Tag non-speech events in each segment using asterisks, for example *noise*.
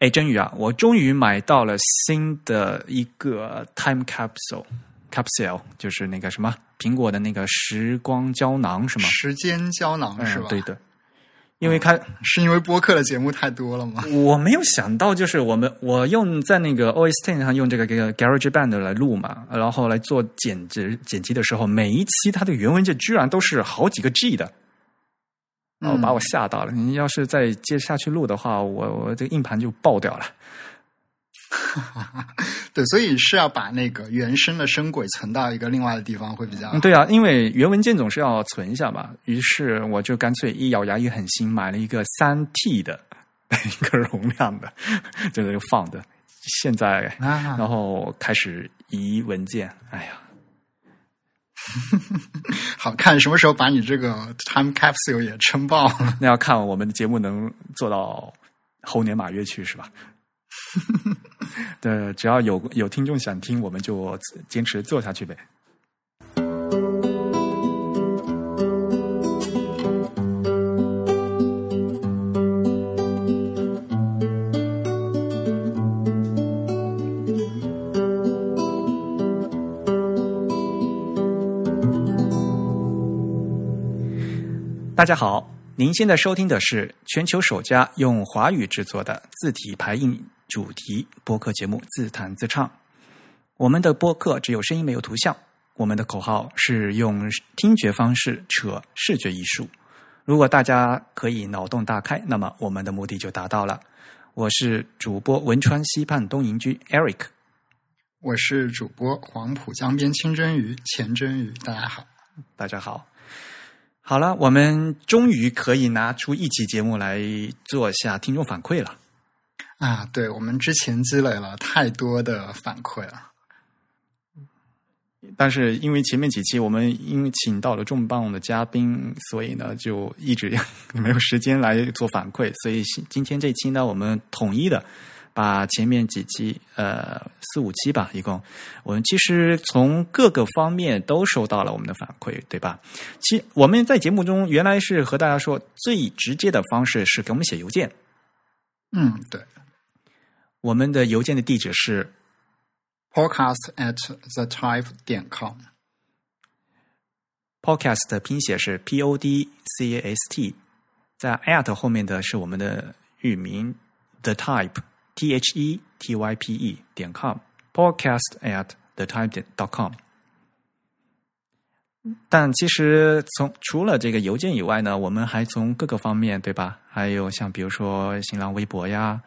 哎，真宇啊，我终于买到了新的一个 Time Capsule，Capsule 就是那个什么苹果的那个时光胶囊是吗？时间胶囊是吧？对的。因为它是因为播客的节目太多了吗？*laughs* 我没有想到，就是我们我用在那个 OS Ten 上用这个这个 Garage Band 来录嘛，然后来做剪辑剪辑的时候，每一期它的原文件居然都是好几个 G 的，然后把我吓到了。你要是再接下去录的话，我我这个硬盘就爆掉了。*laughs* 对，所以是要把那个原生的声轨存到一个另外的地方会比较。对啊，因为原文件总是要存一下吧。于是我就干脆一咬牙一狠心，买了一个三 T 的 *laughs* 一个容量的，在那放的。现在，然后开始移文件。哎呀，*laughs* 好看！什么时候把你这个 Time Capsule 也撑爆了？那要看我们的节目能做到猴年马月去，是吧？*laughs* 对，只要有有听众想听，我们就坚持做下去呗。大家好，您现在收听的是全球首家用华语制作的字体排印。主题播客节目自弹自唱，我们的播客只有声音没有图像。我们的口号是用听觉方式扯视觉艺术。如果大家可以脑洞大开，那么我们的目的就达到了。我是主播汶川西畔东营居 Eric，我是主播黄浦江边清蒸鱼钱蒸鱼。大家好，大家好。好了，我们终于可以拿出一期节目来做下听众反馈了。啊，对，我们之前积累了太多的反馈了，但是因为前面几期我们因为请到了重磅的嘉宾，所以呢就一直 *laughs* 没有时间来做反馈，所以今天这期呢，我们统一的把前面几期呃四五期吧，一共我们其实从各个方面都收到了我们的反馈，对吧？其我们在节目中原来是和大家说，最直接的方式是给我们写邮件，嗯，对。我们的邮件的地址是 podcast at the type 点 com。podcast 的拼写是 p o d c a s t，在 at 后面的是我们的域名 the type t h e t y p e 点 com。podcast at the time 点 dot com。但其实从除了这个邮件以外呢，我们还从各个方面，对吧？还有像比如说新浪微博呀。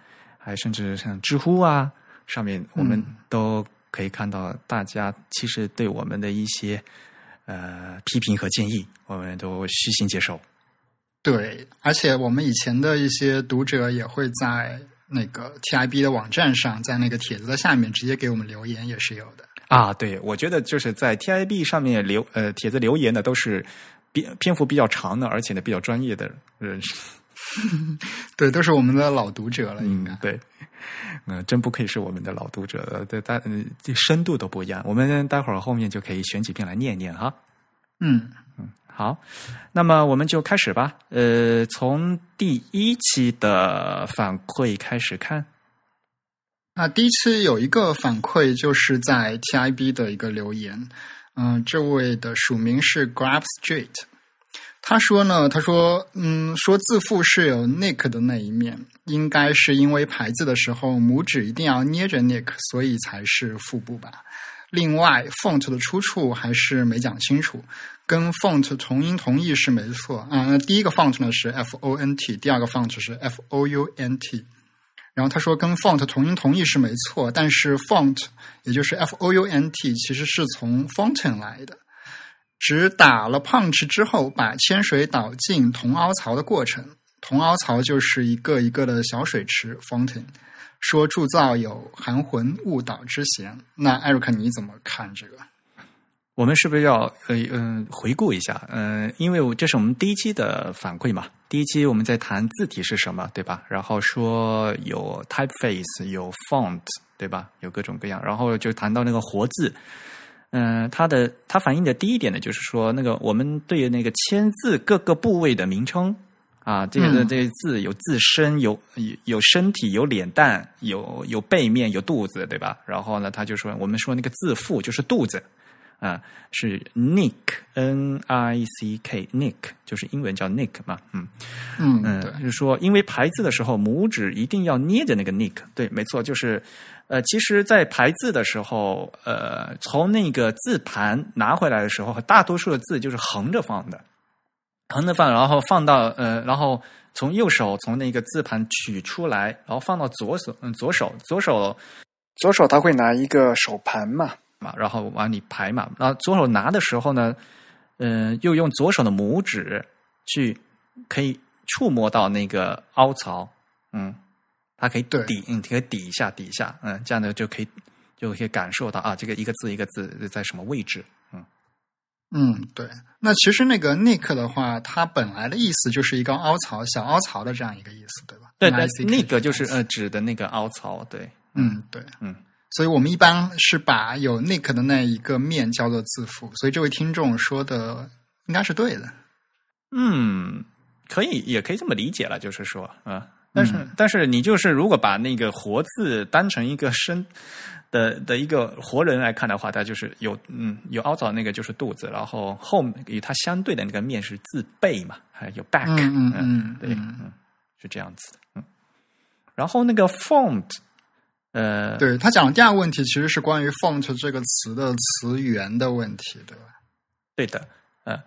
还甚至像知乎啊，上面我们都可以看到，大家其实对我们的一些呃批评和建议，我们都虚心接受。对，而且我们以前的一些读者也会在那个 TIB 的网站上，在那个帖子的下面直接给我们留言，也是有的。啊，对，我觉得就是在 TIB 上面留呃帖子留言的，都是篇篇幅比较长的，而且呢比较专业的人士。*laughs* 对，都是我们的老读者了，应该对。嗯，真不愧是我们的老读者，对，大这深度都不一样。我们待会儿后面就可以选几篇来念念哈。嗯好，那么我们就开始吧。呃，从第一期的反馈开始看。那第一期有一个反馈，就是在 TIB 的一个留言。嗯，这位的署名是 Grab Street。他说呢，他说，嗯，说自负是有 Nick 的那一面，应该是因为排字的时候拇指一定要捏着 Nick，所以才是腹部吧。另外，font 的出处还是没讲清楚，跟 font 同音同义是没错。啊。那，第一个 font 呢是 font，第二个 font 是 fount。然后他说跟 font 同音同义是没错，但是 font 也就是 fount 其实是从 fountain 来的。指打了 punch 之后，把铅水倒进铜凹槽的过程。铜凹槽就是一个一个的小水池 （fountain）。说铸造有含混误导之嫌。那艾瑞克你怎么看这个？我们是不是要呃嗯回顾一下？嗯，因为这是我们第一期的反馈嘛。第一期我们在谈字体是什么，对吧？然后说有 typeface，有 font，对吧？有各种各样。然后就谈到那个活字。嗯，它的它反映的第一点呢，就是说那个我们对那个签字各个部位的名称啊，这个嗯这个字有自身，有有有身体，有脸蛋，有有背面，有肚子，对吧？然后呢，他就说我们说那个字腹就是肚子啊，是 nick n i c k nick，就是英文叫 nick 嘛，嗯嗯，嗯，对，就是说因为排字的时候拇指一定要捏着那个 nick，对，没错，就是呃，其实，在排字的时候，呃，从那个字盘拿回来的时候，大多数的字就是横着放的。横着放，然后放到呃，然后从右手从那个字盘取出来，然后放到左手，嗯，左手，左手，左手他会拿一个手盘嘛，嘛，然后往里排嘛，然后左手拿的时候呢，嗯、又用左手的拇指去可以触摸到那个凹槽，嗯，它可以对。抵，嗯，可以抵一下，抵一下，嗯，这样呢就可以就可以感受到啊，这个一个字一个字在什么位置，嗯，嗯，对。那其实那个 nick 的话，它本来的意思就是一个凹槽、小凹槽的这样一个意思，对吧？对对那个就是呃指的那个凹槽，对，嗯，对，嗯。所以我们一般是把有 nick 的那一个面叫做字符，所以这位听众说的应该是对的。嗯，可以，也可以这么理解了，就是说，啊、但是、嗯但是你就是如果把那个活字当成一个生的的一个活人来看的话，它就是有嗯有凹槽那个就是肚子，然后后与它相对的那个面是字背嘛，还有 back，嗯嗯嗯，对，是这样子的，嗯，然后那个 font，呃，对他讲的第二个问题其实是关于 font 这个词的词源的问题，对吧？对的，呃，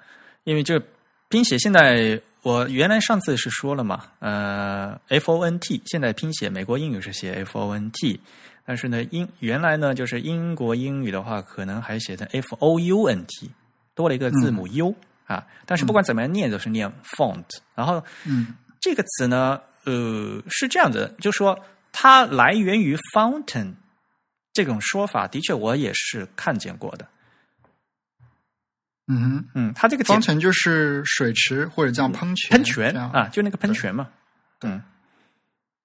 因为这拼写现在我原来上次是说了嘛，呃，F O N T 现在拼写美国英语是写 F O N T，但是呢英原来呢就是英国英语的话可能还写成 F O U N T，多了一个字母 U、啊，但是不管怎么样念都是念 font，、然后嗯。这个词呢，呃，是这样的，就说它来源于 fountain 这种说法，的确我也是看见过的。嗯哼，嗯，它这个简方程就是水池或者叫喷泉，喷泉啊，就那个喷泉嘛。嗯，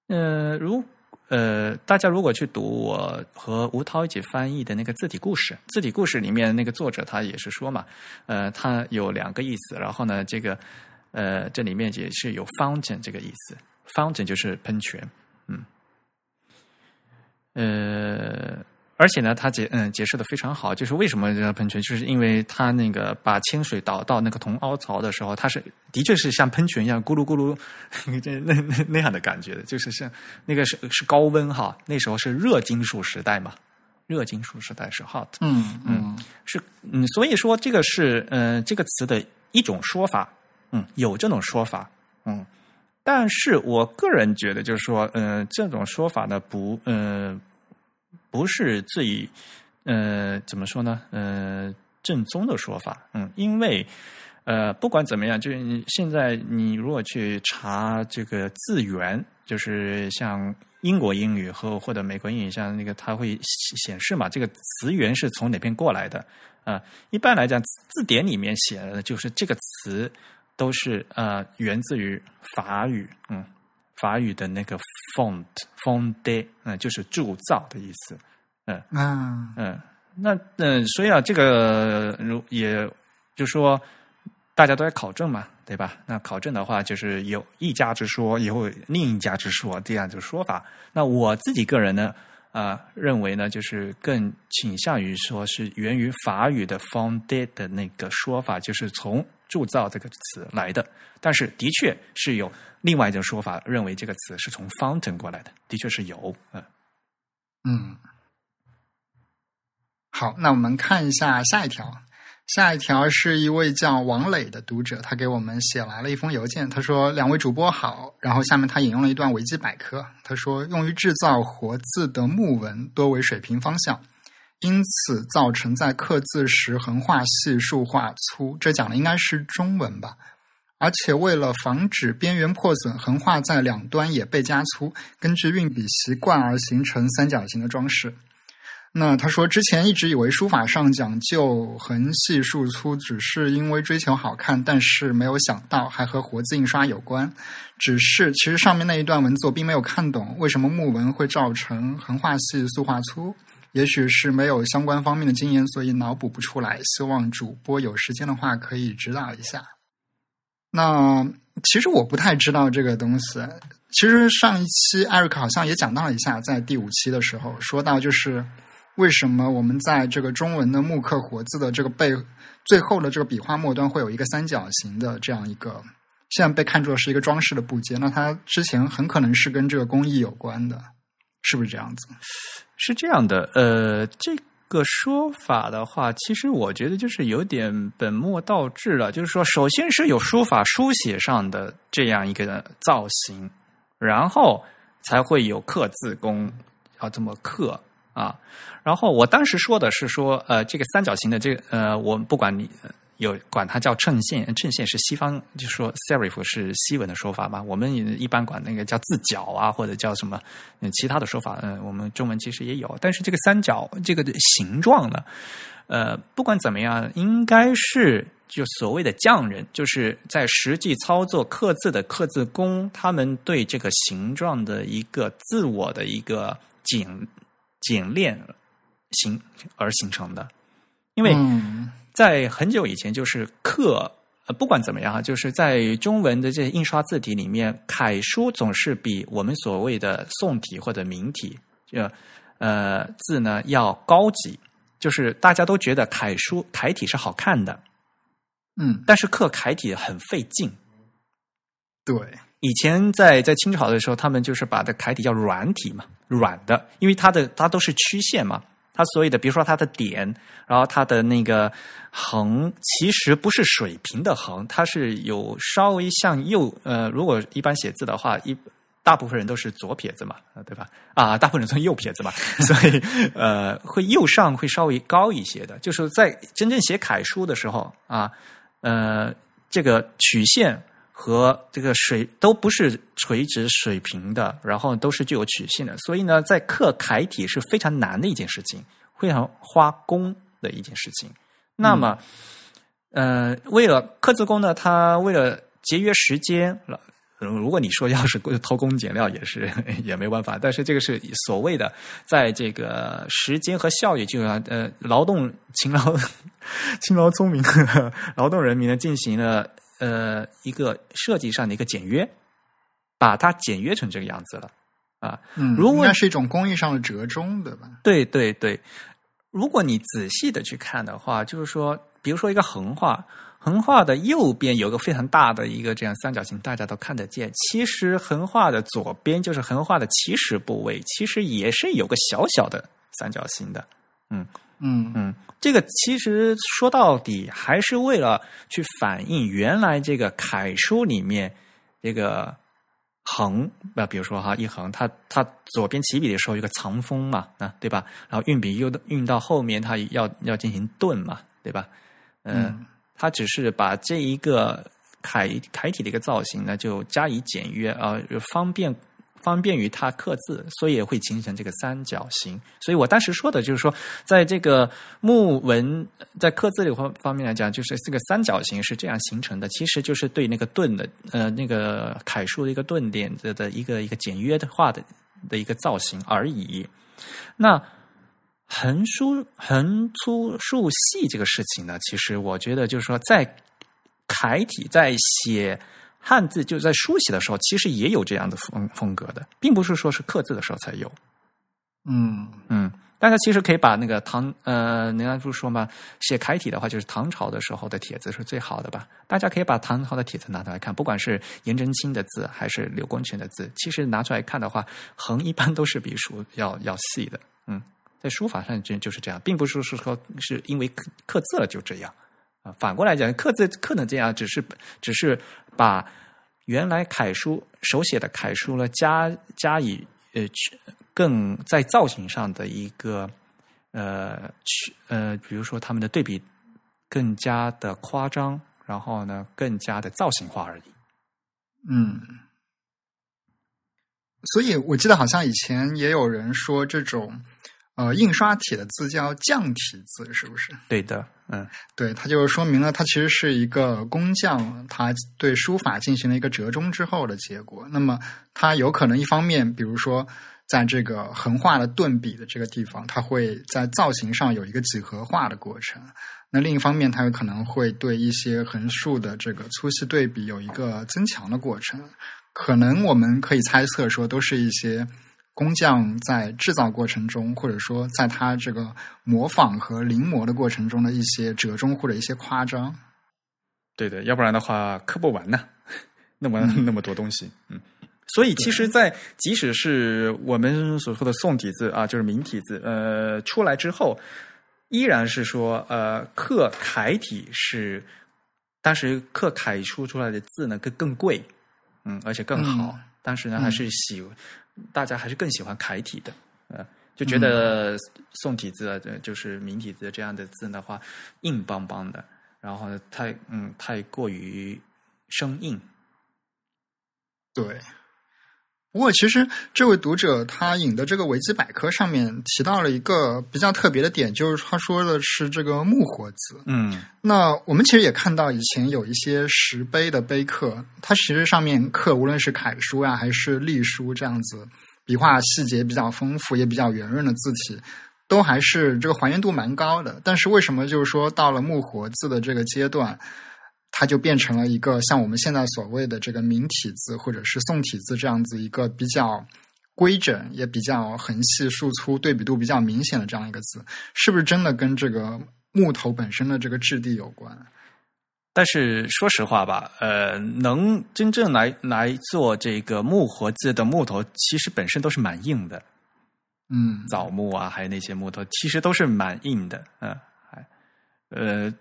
呃，如呃，大家如果去读我和吴涛一起翻译的那个字体故事，字体故事里面那个作者他也是说嘛，呃，他有两个意思，然后呢，这个呃，这里面也是有 fountain 这个意思，fountain 就是喷泉，嗯，呃。而且呢，他解嗯解释的非常好，就是为什么这个喷泉，就是因为他那个把清水倒到那个铜凹槽的时候，它是的确是像喷泉一样咕噜咕噜，*laughs* 这那那那样的感觉的，就是像那个是是高温哈，那时候是热金属时代嘛，热金属时代是 hot，嗯嗯是嗯，所以说这个是呃这个词的一种说法，嗯，有这种说法，嗯，但是我个人觉得就是说，呃，这种说法呢不呃不是最呃怎么说呢呃正宗的说法，嗯，因为呃不管怎么样，就是现在你如果去查这个字源，就是像英国英语和或者美国英语，像那个它会显示嘛，这个词源是从哪边过来的啊、一般来讲，字典里面写的就是这个词都是呃源自于法语，嗯，法语的那个 font font 嗯、就是铸造的意思，嗯啊嗯，那嗯、所以啊，这个如也就说大家都在考证嘛，对吧？那考证的话，就是有一家之说，也有另一家之说这样的说法。那我自己个人呢，啊、认为呢，就是更倾向于说是源于法语的 founded 的那个说法，就是从铸造这个词来的。但是的确是有另外一种说法，认为这个词是从 fountain 过来的，的确是有，嗯。嗯。好，那我们看一下下一条。下一条是一位叫王磊的读者，他给我们写来了一封邮件。他说：“两位主播好。”然后下面他引用了一段维基百科。他说：“用于制造活字的木纹多为水平方向，因此造成在刻字时横画细、竖画粗。”这讲的应该是中文吧？而且为了防止边缘破损，横画在两端也被加粗，根据运笔习惯而形成三角形的装饰。那他说，之前一直以为书法上讲究横细竖粗，只是因为追求好看，但是没有想到还和活字印刷有关。只是其实上面那一段文字我并没有看懂，为什么木纹会造成横画细、竖画粗？也许是没有相关方面的经验，所以脑补不出来。希望主播有时间的话可以指导一下。那其实我不太知道这个东西。其实上一期艾瑞克好像也讲到了一下，在第五期的时候说到，就是为什么我们在这个中文的木刻活字的这个背最后的这个笔画末端会有一个三角形的这样一个，现在被看作是一个装饰的部件。那它之前很可能是跟这个工艺有关的，是不是这样子？是这样的，呃，这个说法的话，其实我觉得就是有点本末倒置了。就是说，首先是有书法书写上的这样一个造型。然后才会有刻字工要这么刻啊。然后我当时说的是说，呃，这个三角形的这个呃，我不管你有管它叫衬线，衬线是西方，就说 serif 是西文的说法嘛。我们一般管那个叫字角啊，或者叫什么其他的说法，嗯，我们中文其实也有。但是这个三角这个形状呢，呃，不管怎么样，应该是。就所谓的匠人，就是在实际操作刻字的刻字工，他们对这个形状的一个自我的一个简简练形而形成的。因为在很久以前，就是刻，呃不管怎么样就是在中文的这些印刷字体里面，楷书总是比我们所谓的宋体或者明体，呃呃字呢要高级。就是大家都觉得楷书楷体是好看的。嗯，但是刻楷体很费劲。对，以前在在清朝的时候，他们就是把的楷体叫软体嘛，软的，因为它的它都是曲线嘛，它所有的，比如说它的点，然后它的那个横，其实不是水平的横，它是有稍微向右。呃，如果一般写字的话，一大部分人都是左撇子嘛，对吧？啊，大部分人都是右撇子嘛，*laughs* 所以呃，会右上会稍微高一些的，就是在真正写楷书的时候啊。呃，这个曲线和这个水都不是垂直水平的，然后都是具有曲线的，所以呢，在刻楷体是非常难的一件事情，非常花工的一件事情。那么，呃，为了刻字工呢，他为了节约时间了。如果你说要是偷工减料，也是 *laughs* 也没办法。但是这个是所谓的，在这个时间和效益，就要呃劳动勤劳、*laughs* 勤劳聪明 *laughs* 劳动人民呢进行了呃一个设计上的一个简约，把它简约成这个样子了啊。嗯，如果那是一种工艺上的折中，对吧？对对对，如果你仔细的去看的话，就是说，比如说一个横画。横画的右边有个非常大的一个这样三角形，大家都看得见。其实横画的左边就是横画的起始部位，其实也是有个小小的三角形的。嗯嗯嗯，这个其实说到底还是为了去反映原来这个楷书里面这个横，那比如说哈一横，它它左边起笔的时候有个藏锋嘛，啊对吧？然后运笔又运到后面，它要要进行顿嘛，对吧？嗯。它只是把这一个楷楷体的一个造型呢，就加以简约啊，方便方便于它刻字，所以也会形成这个三角形。所以我当时说的就是说，在这个木纹在刻字这方方面来讲，就是这个三角形是这样形成的，其实就是对那个顿的呃那个楷书的一个顿点的的一个一个简约的化的的一个造型而已。那。横书横粗竖细这个事情呢，其实我觉得就是说，在楷体在写汉字，就在书写的时候，其实也有这样的风风格的，并不是说是刻字的时候才有。嗯嗯，大家其实可以把那个唐呃，人家不是说嘛，写楷体的话，就是唐朝的时候的帖子是最好的吧？大家可以把唐朝的帖子拿出来看，不管是颜真卿的字还是柳公权的字，其实拿出来看的话，横一般都是比竖要要细的。嗯。在书法上就就是这样，并不是说说是因为刻刻字了就这样反过来讲，刻字刻能这样，只是只是把原来楷书手写的楷书呢加加以呃更在造型上的一个呃去呃，比如说他们的对比更加的夸张，然后呢更加的造型化而已。嗯，所以我记得好像以前也有人说这种。呃，印刷体的字叫匠体字，是不是？对的，嗯，对，它就说明了它其实是一个工匠，他对书法进行了一个折中之后的结果。那么，它有可能一方面，比如说在这个横画的顿笔的这个地方，它会在造型上有一个几何化的过程。那另一方面，它有可能会对一些横竖的这个粗细对比有一个增强的过程。可能我们可以猜测说，都是一些工匠在制造过程中，或者说在他这个模仿和临摹的过程中的一些折中或者一些夸张。对的，要不然的话刻不完呢，*laughs* 那么那么多东西，嗯。所以，其实，在即使是我们所说的宋体字啊，就是明体字，呃，出来之后。依然是说，呃，刻楷体是当时刻楷书出来的字呢更更贵，嗯，而且更好。当时呢还是喜大家还是更喜欢楷体的，呃，就觉得宋体字啊就是明体字这样的字的话硬邦邦的，然后太嗯太过于生硬，对。不过，其实这位读者他引的这个维基百科上面提到了一个比较特别的点，就是他说的是这个木活字。嗯，那我们其实也看到以前有一些石碑的碑刻，它其实上面刻无论是楷书呀还是隶书这样子，笔画细节比较丰富，也比较圆润的字体，都还是这个还原度蛮高的。但是为什么就是说到了木活字的这个阶段？它就变成了一个像我们现在所谓的这个明体字或者是宋体字这样子一个比较规整也比较横细竖粗对比度比较明显的这样一个字，是不是真的跟这个木头本身的这个质地有关？但是说实话吧，呃，能真正来来做这个木活字的木头，其实本身都是蛮硬的。嗯，枣木啊，还有那些木头，其实都是蛮硬的。嗯，还呃。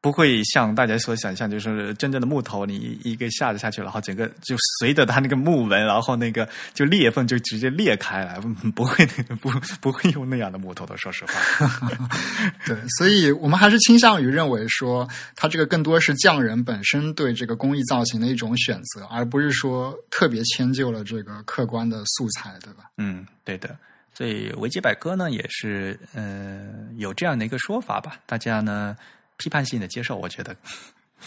不会像大家所想象，就是真正的木头，你一个下子下去，然后整个就随着它那个木纹，然后那个就裂缝就直接裂开来，*laughs* 不会不不会用那样的木头的。说实话，*laughs* 对，所以我们还是倾向于认为说，它这个更多是匠人本身对这个工艺造型的一种选择，而不是说特别迁就了这个客观的素材，对吧？嗯，对的。所以维基百科呢，也是嗯有这样的一个说法吧，大家呢。批判性的接受，我觉得，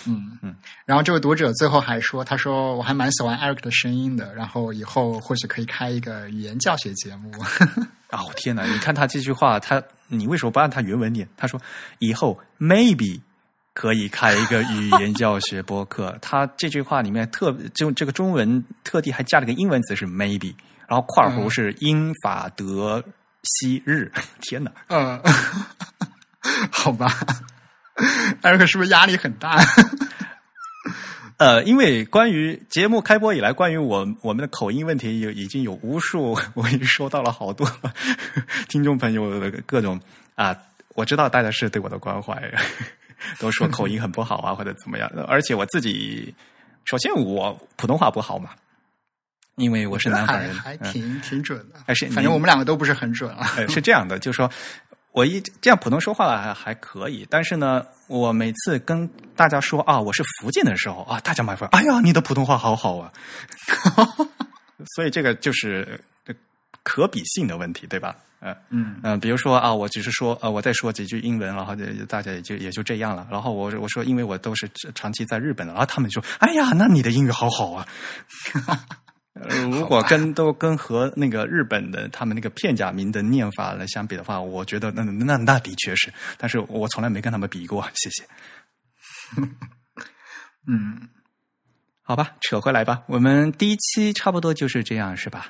嗯嗯。然后这位读者最后还说：“他说我还蛮喜欢 Eric 的声音的，然后以后或许可以开一个语言教学节目。*laughs* *laughs* ”哦天哪！你看他这句话，他你为什么不按他原文念？他说：“以后 maybe 可以开一个语言教学播客。*laughs* ”他这句话里面特就这个中文特地还加了个英文词是 maybe，然后括弧是英法德西日。天哪！嗯，好吧。*laughs* 艾瑞克是不是压力很大？*laughs* 呃，因为关于节目开播以来，关于我我们的口音问题，有已经有无数，我已经收到了好多 *laughs* 听众朋友的各种啊，我知道大家是对我的关怀，都说口音很不好啊，或者怎么样。而且我自己，首先我普通话不好嘛，因为我是南方人，还挺挺准的。还是反正我们两个都不是很准啊。是这样的，就是说。我一这样普通说话还还可以，但是呢，我每次跟大家说啊，我是福建的时候啊，大家买说，哎呀，你的普通话好好啊，*laughs* 所以这个就是可比性的问题，对吧？嗯嗯嗯，比如说啊，我只是说呃，我再说几句英文，然后就大家也就也就这样了。然后我我说，因为我都是长期在日本的，然后他们就说，哎呀，那你的英语好好啊。*laughs* *laughs* 如果跟都跟和那个日本的他们那个片假名的念法来相比的话，我觉得那那那的确是，但是我从来没跟他们比过。谢谢。*laughs* 嗯，好吧，扯回来吧。我们第一期差不多就是这样，是吧？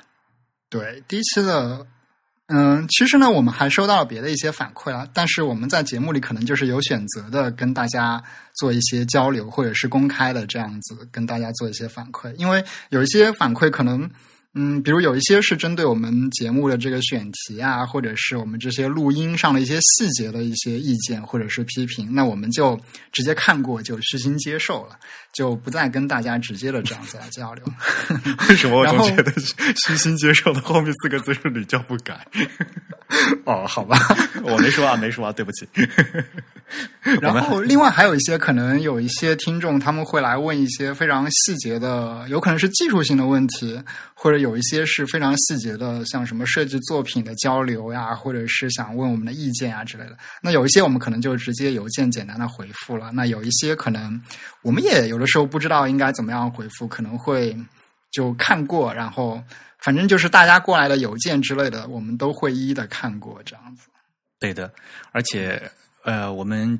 对，第一期的。嗯，其实呢，我们还收到了别的一些反馈啊，但是我们在节目里可能就是有选择的跟大家做一些交流，或者是公开的这样子跟大家做一些反馈，因为有一些反馈可能。嗯，比如有一些是针对我们节目的这个选题啊，或者是我们这些录音上的一些细节的一些意见或者是批评，那我们就直接看过就虚心接受了，就不再跟大家直接的这样子来 *laughs* 交流。*laughs* 为什么我总觉得虚心接受的后面四个字是屡教不改？*laughs* 哦，好吧，我没说啊，没说啊，对不起。然后，另外还有一些可能有一些听众他们会来问一些非常细节的，有可能是技术性的问题，或者有一些是非常细节的，像什么设计作品的交流呀，或者是想问我们的意见啊之类的。那有一些我们可能就直接邮件简单的回复了。那有一些可能我们也有的时候不知道应该怎么样回复，可能会就看过，然后反正就是大家过来的邮件之类的，我们都会一一的看过这样子。对的，而且呃，我们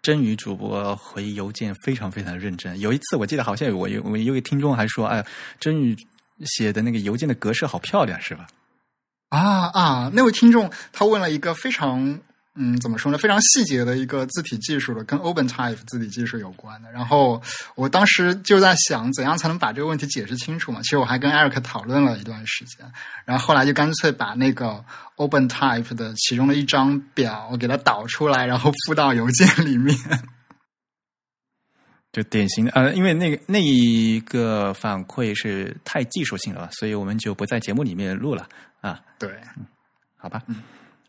真宇主播回邮件非常非常的认真。有一次我记得好像我有我有位听众还说，哎，真宇写的那个邮件的格式好漂亮，是吧？啊啊！那位听众他问了一个非常嗯，怎么说呢？非常细节的一个字体技术的，跟 OpenType 字体技术有关的。然后我当时就在想，怎样才能把这个问题解释清楚嘛？其实我还跟 Eric 讨论了一段时间，然后后来就干脆把那个 OpenType 的其中的一张表给它导出来，然后附到邮件里面。*laughs* 就典型的呃，因为那个那一个反馈是太技术性了，所以我们就不在节目里面录了啊。对，好吧。嗯，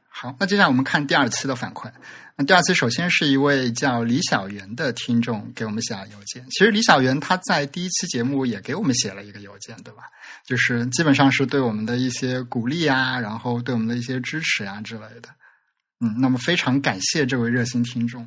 好，那接下来我们看第二期的反馈。那第二期首先是一位叫李小媛的听众给我们写了邮件。其实李小媛他在第一期节目也给我们写了一个邮件，对吧？就是基本上是对我们的一些鼓励啊，然后对我们的一些支持啊之类的。嗯，那么非常感谢这位热心听众。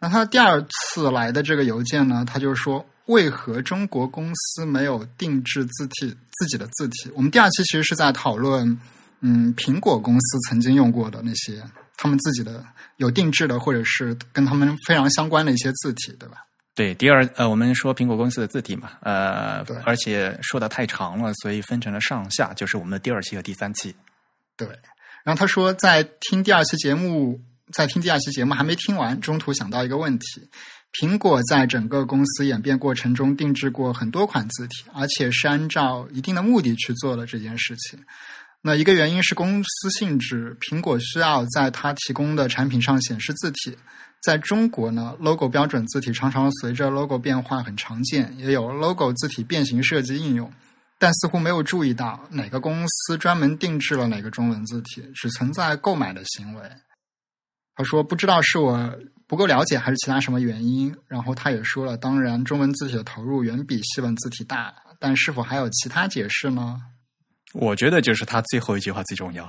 那他第二次来的这个邮件呢，他就说为何中国公司没有定制字体自己的字体？我们第二期其实是在讨论，嗯，苹果公司曾经用过的那些他们自己的有定制的，或者是跟他们非常相关的一些字体，对吧？对，第二呃，我们说苹果公司的字体嘛，呃对，而且说的太长了，所以分成了上下，就是我们的第二期和第三期。对。然后他说，在听第二期节目，在听第二期节目还没听完，中途想到一个问题：苹果在整个公司演变过程中定制过很多款字体，而且是按照一定的目的去做了这件事情。那一个原因是公司性质，苹果需要在它提供的产品上显示字体。在中国呢，logo 标准字体常常随着 logo 变化很常见，也有 logo 字体变形设计应用，但似乎没有注意到哪个公司专门定制了哪个中文字体，只存在购买的行为。他说不知道是我不够了解，还是其他什么原因。然后他也说了，当然中文字体的投入远比西文字体大，但是否还有其他解释呢？我觉得就是他最后一句话最重要。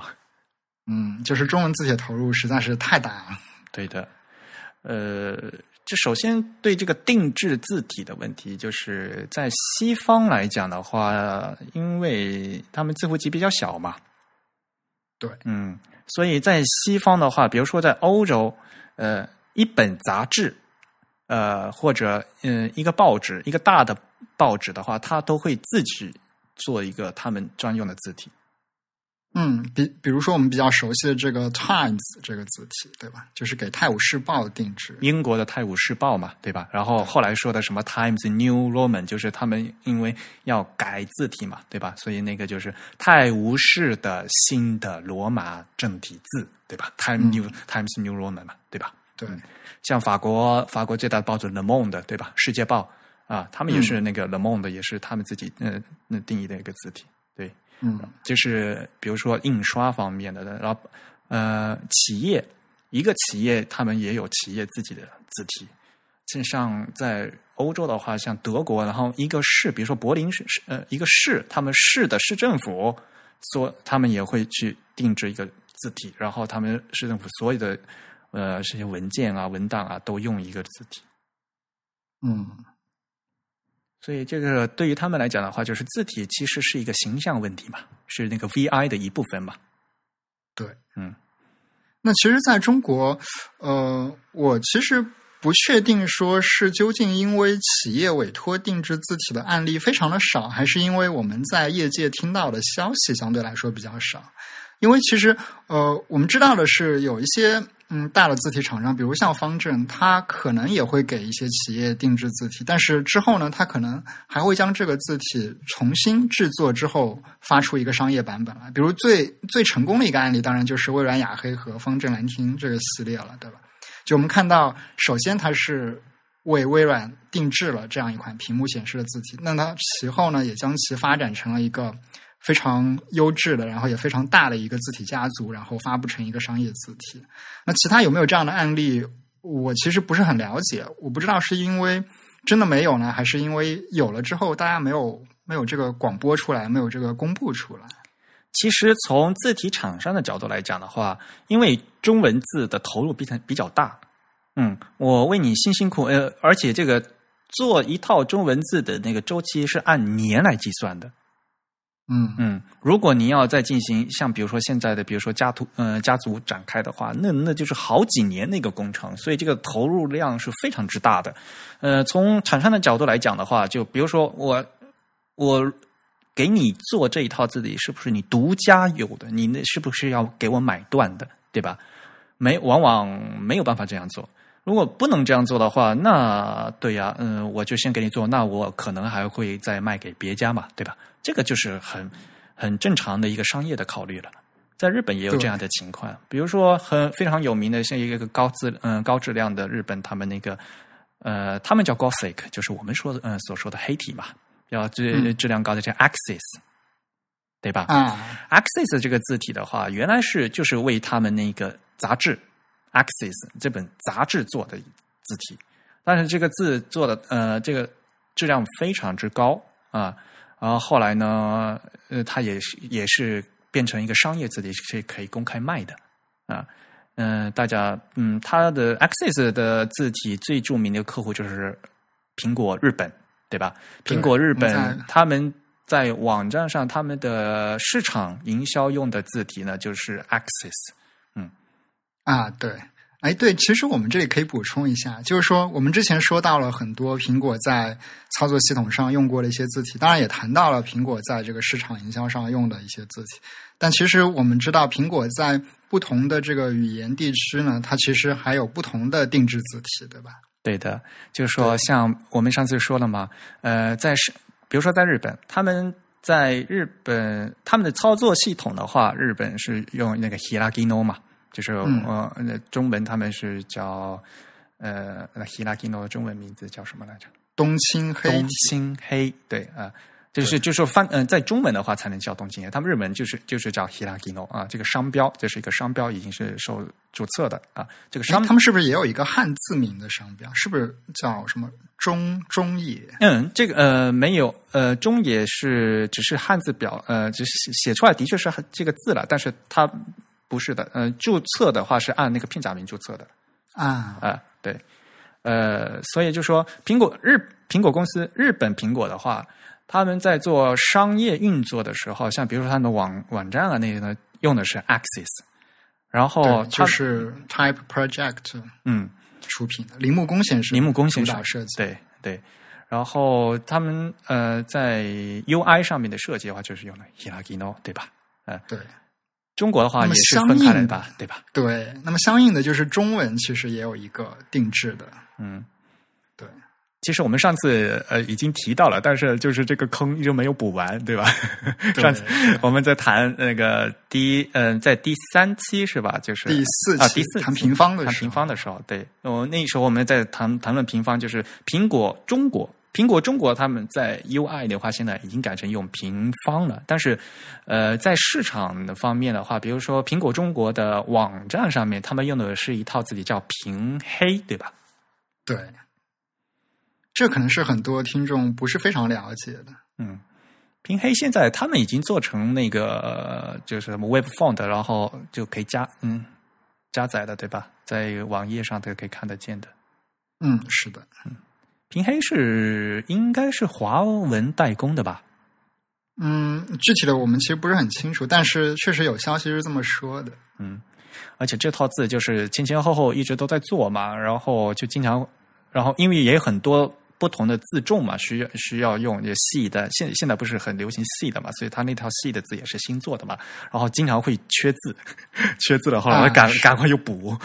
嗯，就是中文字体的投入实在是太大了。对的，呃，这首先对这个定制字体的问题，就是在西方来讲的话，因为他们字符集比较小嘛，对，嗯，所以在西方的话，比如说在欧洲，呃，一本杂志，呃，或者嗯、一个报纸，一个大的报纸的话，它都会自己做一个他们专用的字体。嗯，比比如说我们比较熟悉的这个 Times 这个字体，对吧？就是给《泰晤士报》定制。英国的《泰晤士报》嘛，对吧？然后后来说的什么 Times New Roman，就是他们因为要改字体嘛，对吧？所以那个就是泰晤士的新的罗马正体字，对吧？Time New、Times New Roman 嘛，对吧？对，像法国法国最大的报纸《Le Monde》，对吧？《世界报》啊，他们也是那个《Le Monde》，也是他们自己呃那定义的一个字体，对。嗯就是比如说印刷方面的，然后呃，企业一个企业他们也有企业自己的字体，就像在欧洲的话，像德国，然后一个市，比如说柏林市，市呃，一个市，他们市的市政府所他们也会去定制一个字体，然后他们市政府所有的呃这些文件啊、文档啊都用一个字体。嗯所以这个对于他们来讲的话，就是字体其实是一个形象问题嘛，是那个 VI 的一部分嘛。对，嗯。那其实在中国，呃，我其实不确定说是究竟因为企业委托定制字体的案例非常的少，还是因为我们在业界听到的消息相对来说比较少。因为其实，呃，我们知道的是有一些嗯大的字体厂商，比如像方正，它可能也会给一些企业定制字体，但是之后呢，它可能还会将这个字体重新制作之后发出一个商业版本来。比如最最成功的一个案例，当然就是微软雅黑和方正兰亭这个系列了，对吧？就我们看到，首先它是为微软定制了这样一款屏幕显示的字体，那它其后呢，也将其发展成了一个。非常优质的，然后也非常大的一个字体家族，然后发布成一个商业字体。那其他有没有这样的案例？我其实不是很了解，我不知道是因为真的没有呢，还是因为有了之后大家没有没有这个广播出来，没有这个公布出来。其实从字体厂商的角度来讲的话，因为中文字的投入比较比较大，嗯，我为你辛辛苦呃，而且这个做一套中文字的那个周期是按年来计算的。嗯嗯，如果你要再进行像比如说现在的，比如说家族呃家族展开的话，那那就是好几年那个工程，所以这个投入量是非常之大的。呃，从厂商的角度来讲的话，就比如说我我给你做这一套字体，是不是你独家有的？你那是不是要给我买断的，对吧？没，往往没有办法这样做。如果不能这样做的话，那对呀，嗯，我就先给你做，那我可能还会再卖给别家嘛，对吧？这个就是很很正常的一个商业的考虑了。在日本也有这样的情况，比如说很非常有名的，像一个高质嗯高质量的日本，他们那个呃，他们叫 Gothic，就是我们说的嗯所说的黑体嘛，要质质量高的叫 Axis，对吧？啊，Axis 这个字体的话，原来是就是为他们那个杂志 Axis 这本杂志做的字体，但是这个字做的呃这个质量非常之高啊，然后后来呢，呃，它也是也是变成一个商业字体，是可以公开卖的啊。嗯、大家嗯，它的 Access 的字体最著名的客户就是苹果日本，对吧？苹果日本他们在网站上他们的市场营销用的字体呢，就是 Access。嗯。啊，对，哎，对，其实我们这里可以补充一下，就是说，我们之前说到了很多苹果在操作系统上用过的一些字体，当然也谈到了苹果在这个市场营销上用的一些字体。但其实我们知道，苹果在不同的这个语言地区呢，它其实还有不同的定制字体，对吧？对的，就是说，像我们上次说了嘛，呃，在是，比如说在日本，他们在日本他们的操作系统的话，日本是用那个 Hiragino 嘛，就是、嗯呃，那中文他们是叫呃那 Hiragino 的中文名字叫什么来着？冬青黑冬，青黑，对啊。就是就是翻嗯、在中文的话才能叫东青黑，他们日文就是就是叫 Hiragino 啊，这个商标这是一个商标，已经是受注册的啊。这个商哎他们是不是也有一个汉字名的商标？是不是叫什么中中野？嗯，这个呃没有，呃中野是只是汉字表，呃只是写写出来的确是这个字了，但是它不是的，呃注册的话是按那个片假名注册的。啊，啊、对，呃所以就说苹果日苹果公司日本苹果的话，他们在做商业运作的时候，像比如说他们的网网站啊那些呢，用的是 Axis，然后就是 Type Project 嗯。出品的铃木工先生，铃木工先生设计，对对，然后他们呃在 UI 上面的设计的话，就是用了 Hiragino，对吧？对中国的话也是相分开来的吧，对吧？对。那么相应的就是中文其实也有一个定制的，嗯，对。其实我们上次呃已经提到了，但是就是这个坑一直没有补完，对吧？对 *laughs* 上次我们在谈那个第一，嗯、在第三期是吧？就是第四啊，期第四期谈平方的时候谈平方的时候，对，我那时候我们在谈谈论平方，就是苹果中国。苹果中国他们在 UI 的话，现在已经改成用平方了。但是，呃，在市场的方面的话，比如说苹果中国的网站上面，他们用的是一套字体叫平黑，对吧？对。这可能是很多听众不是非常了解的。嗯，平黑现在他们已经做成那个呃就是什么 Web Font，然后就可以加嗯加载的，对吧？在网页上都可以看得见的。嗯，是的，平黑是应该是华文代工的吧？嗯，具体的我们其实不是很清楚，但是确实有消息是这么说的。嗯，而且这套字就是前前后后一直都在做嘛，然后就经常，然后因为也有很多不同的字重嘛，需要需要用也细的，现现在不是很流行细的嘛，所以他那套细的字也是新做的嘛，然后经常会缺字，*laughs* 缺字的话，啊赶、是赶快又补。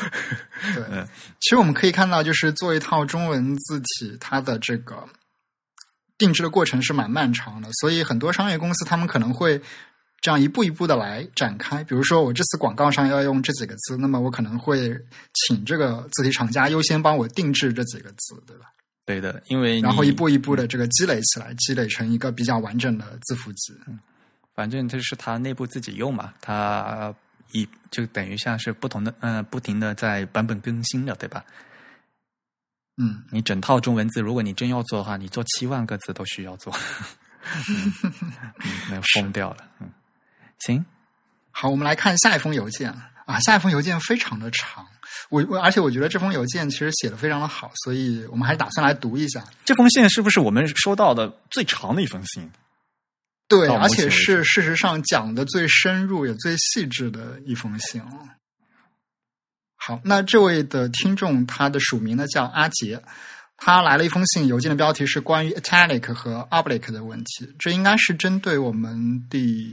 对，嗯其实我们可以看到，就是做一套中文字体，它的这个定制的过程是蛮漫长的，所以很多商业公司他们可能会这样一步一步的来展开。比如说，我这次广告上要用这几个字，那么我可能会请这个字体厂家优先帮我定制这几个字，对吧？对的，因为然后一步一步的这个积累起来，积累成一个比较完整的字符集。反正这是他内部自己用嘛，他一就等于像是不同的呃不停的在版本更新的，对吧？嗯，你整套中文字，如果你真要做的话，你做七万个字都需要做，嗯，那疯掉了。嗯，行，好，我们来看下一封邮件啊，下一封邮件非常的长，我我而且我觉得这封邮件其实写的非常的好，所以我们还是打算来读一下。这封信是不是我们收到的最长的一封信？对，而且是事实上讲的最深入也最细致的一封信。好，那这位的听众他的署名呢叫阿杰，他来了一封信，邮件的标题是关于 italic 和 oblique 的问题，这应该是针对我们第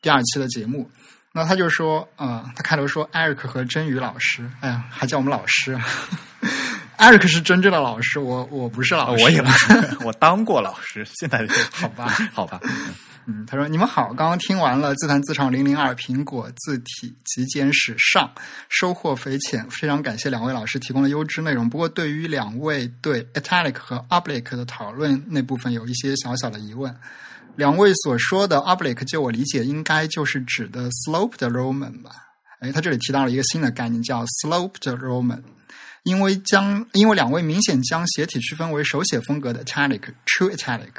第二期的节目。那他就说，呃，他开头说艾瑞克和真宇老师，哎呀，还叫我们老师。艾瑞克是真正的老师，我我不是老师，我也不是，*laughs* 我当过老师，现在就好吧，*laughs* 好吧，嗯，他说：“你们好，刚刚听完了自弹自唱零零二苹果字体极简史上，收获匪浅，非常感谢两位老师提供的优质内容。不过，对于两位对 italic 和 oblique 的讨论那部分有一些小小的疑问。两位所说的 oblique，就我理解，应该就是指的 sloped Roman 吧？哎，他这里提到了一个新的概念，叫 sloped Roman。因为将因为两位明显将斜体区分为手写风格的 italic true italic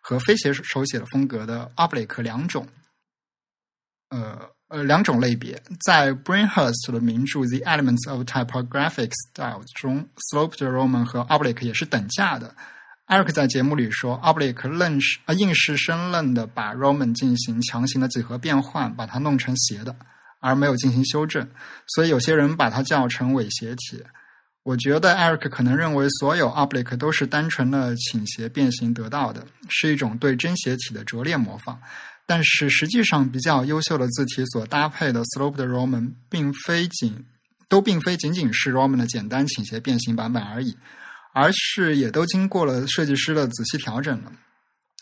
和非写手写的风格的 oblique 两种，呃呃两种类别，在 Brainhurst 的名著《The Elements of Typographic Style》中，sloped Roman 和 oblique 也是等价的。Eric 在节目里说，oblique 愣是啊硬是生愣的把 Roman 进行强行的几何变换，把它弄成斜的，而没有进行修正，所以有些人把它叫成伪斜体。我觉得 Eric 可能认为所有 oblique 都是单纯的倾斜变形得到的，是一种对真斜体的拙劣模仿。但是实际上，比较优秀的字体所搭配的 sloped Roman 并非仅都并非仅仅是 Roman 的简单倾斜变形版本而已，而是也都经过了设计师的仔细调整了。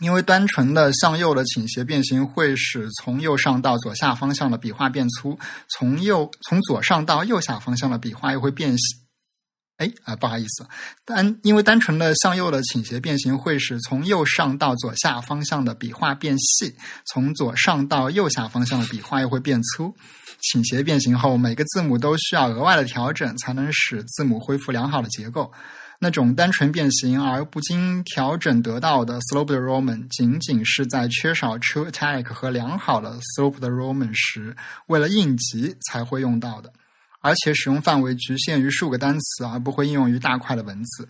因为单纯的向右的倾斜变形会使从右上到左下方向的笔画变粗，从右从左上到右下方向的笔画又会变细。哎啊，不好意思，单因为单纯的向右的倾斜变形会使从右上到左下方向的笔画变细，从左上到右下方向的笔画又会变粗。倾斜变形后，每个字母都需要额外的调整，才能使字母恢复良好的结构。那种单纯变形而不经调整得到的 sloped Roman，仅仅是在缺少 true italic 和良好的 sloped Roman 时，为了应急才会用到的。而且使用范围局限于数个单词，而不会应用于大块的文字。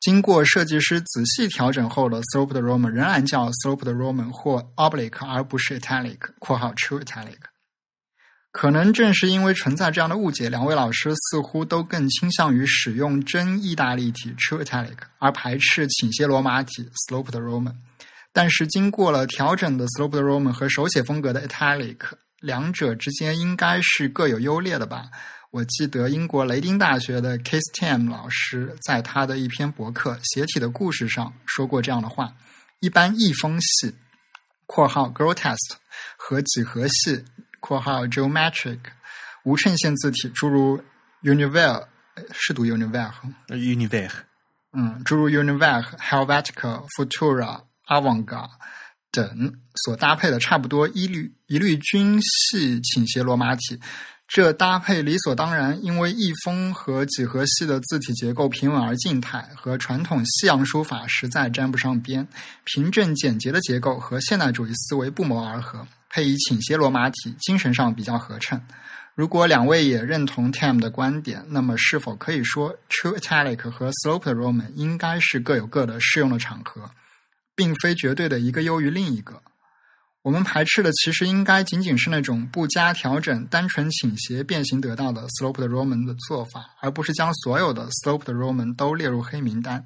经过设计师仔细调整后的 sloped Roman 仍然叫 sloped Roman 或 oblique，而不是 italic（ 括号 true italic）。可能正是因为存在这样的误解，两位老师似乎都更倾向于使用真意大利体 true italic，而排斥倾斜罗马体 sloped Roman。但是经过了调整的 sloped Roman 和手写风格的 italic。两者之间应该是各有优劣的吧？我记得英国雷丁大学的 Case Tam 老师在他的一篇博客《斜体的故事》上说过这样的话：一般异风系（括号 grotest 和几何系（括号 geometric） 无衬线字体，诸如 Univers 是读 Univers Univers，嗯，诸如 Univers、Helvetica、Futura、Avantgarde。等所搭配的差不多一律一律均系倾斜罗马体，这搭配理所当然，因为易风和几何系的字体结构平稳而静态，和传统西洋书法实在沾不上边。平正简洁的结构和现代主义思维不谋而合，配以倾斜罗马体，精神上比较合衬。如果两位也认同 Tam 的观点，那么是否可以说 True Italic 和 Sloped Roman 应该是各有各的适用的场合？并非绝对的一个优于另一个。我们排斥的其实应该仅仅是那种不加调整、单纯倾斜变形得到的 sloped Roman 的做法，而不是将所有的 sloped Roman 都列入黑名单。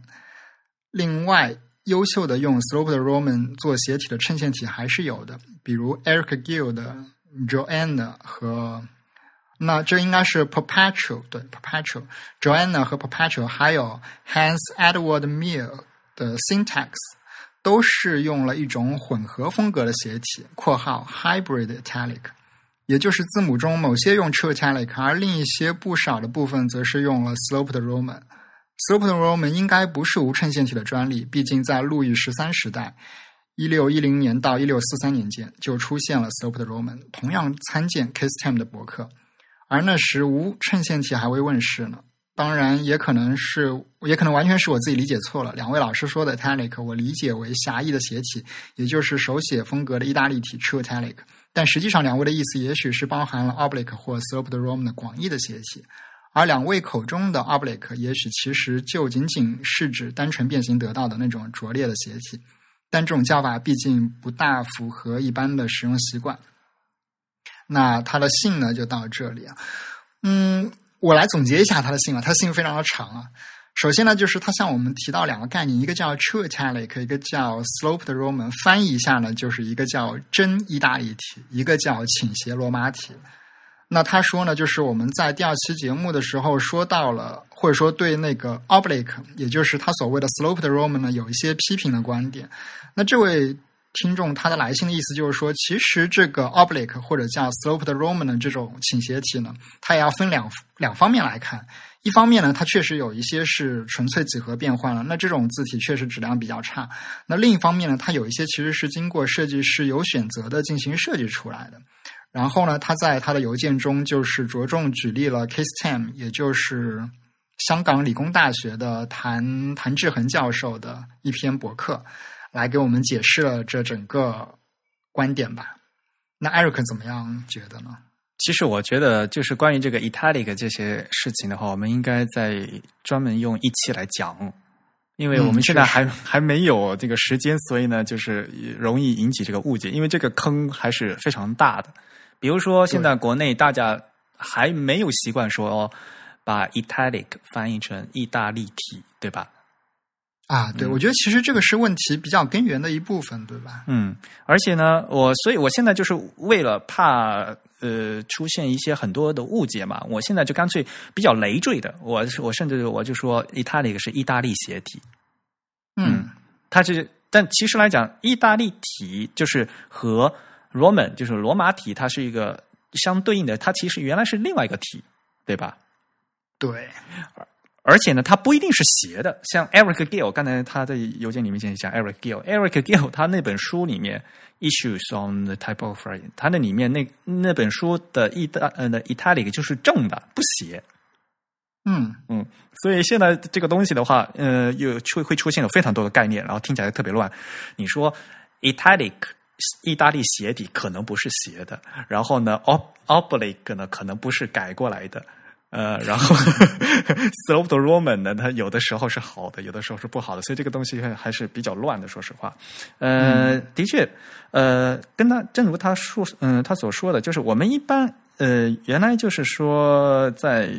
另外，优秀的用 sloped Roman 做斜体的衬线体还是有的，比如 Eric Gill 的 Joanna 和那这应该是 Perpetual 对 Perpetual Joanna 和 Perpetual，还有 Hans Edward Mill 的 Syntax。都是用了一种混合风格的斜体（括号 hybrid italic），也就是字母中某些用 true italic，而另一些不少的部分则是用了 sloped Roman。Sloped Roman 应该不是无衬线体的专利，毕竟在路易十三时代（一六一零年到一六四三年间）就出现了 sloped Roman，同样参见 Case Time 的博客。而那时无衬线体还未问世呢。当然，也可能是，也可能完全是我自己理解错了。两位老师说的 italic，我理解为狭义的斜体，也就是手写风格的意大利体 true italic。但实际上，两位的意思也许是包含了 oblique 或 sloped Roman 的广义的斜体，而两位口中的 oblique，也许其实就仅仅是指单纯变形得到的那种拙劣的斜体。但这种叫法毕竟不大符合一般的使用习惯。那他的信呢，就到这里啊。嗯，我来总结一下他的信啊，他的信非常的长啊。首先呢，就是他向我们提到两个概念，一个叫 True Italic，一个叫 Sloped Roman。翻译一下呢，就是一个叫真意大利体，一个叫倾斜罗马体。那他说呢，就是我们在第二期节目的时候说到了，或者说对那个 Oblique，也就是他所谓的 Sloped Roman 呢，有一些批评的观点。那这位。听众他的来信的意思就是说，其实这个 oblique 或者叫 sloped Roman 的这种倾斜体呢，它也要分两两方面来看。一方面呢，它确实有一些是纯粹几何变换了，那这种字体确实质量比较差。那另一方面呢，它有一些其实是经过设计师有选择的进行设计出来的。然后呢，他在他的邮件中就是着重举例了 Case Tam，也就是香港理工大学的谭谭志恒教授的一篇博客。来给我们解释了这整个观点吧。那 Eric 怎么样觉得呢？其实我觉得，就是关于这个 italic 这些事情的话，我们应该在专门用一期来讲，因为我们现在还还没有这个时间，所以呢，就是容易引起这个误解。因为这个坑还是非常大的。比如说，现在国内大家还没有习惯说把 italic 翻译成意大利体，对吧？啊，对，我觉得其实这个是问题比较根源的一部分，对吧？嗯，而且呢，我所以我现在就是为了怕呃出现一些很多的误解嘛，我现在就干脆比较累赘的，我我甚至我就说 italic 是意大利斜体，嗯，它是，但其实来讲，意大利体就是和 Roman 就是罗马体，它是一个相对应的，它其实原来是另外一个体，对吧？对。而且呢，它不一定是斜的。像 Eric Gill，刚才他在邮件里面讲 Eric Gill，Eric Gill 他那本书里面 Issues on the Typography，他那里面那那本书的意大呃的 Italic 就是正的，不斜。嗯嗯，所以现在这个东西的话，呃，又出会出现有非常多的概念，然后听起来特别乱。你说 Italic 意大利鞋底可能不是斜的，然后呢，Ob Oblique 呢可能不是改过来的。呃，然后 *laughs* sloped Roman 呢，它有的时候是好的，有的时候是不好的，所以这个东西还是比较乱的。说实话，呃，的确，呃，跟他正如他说，嗯，他所说的，就是我们一般，呃，原来就是说在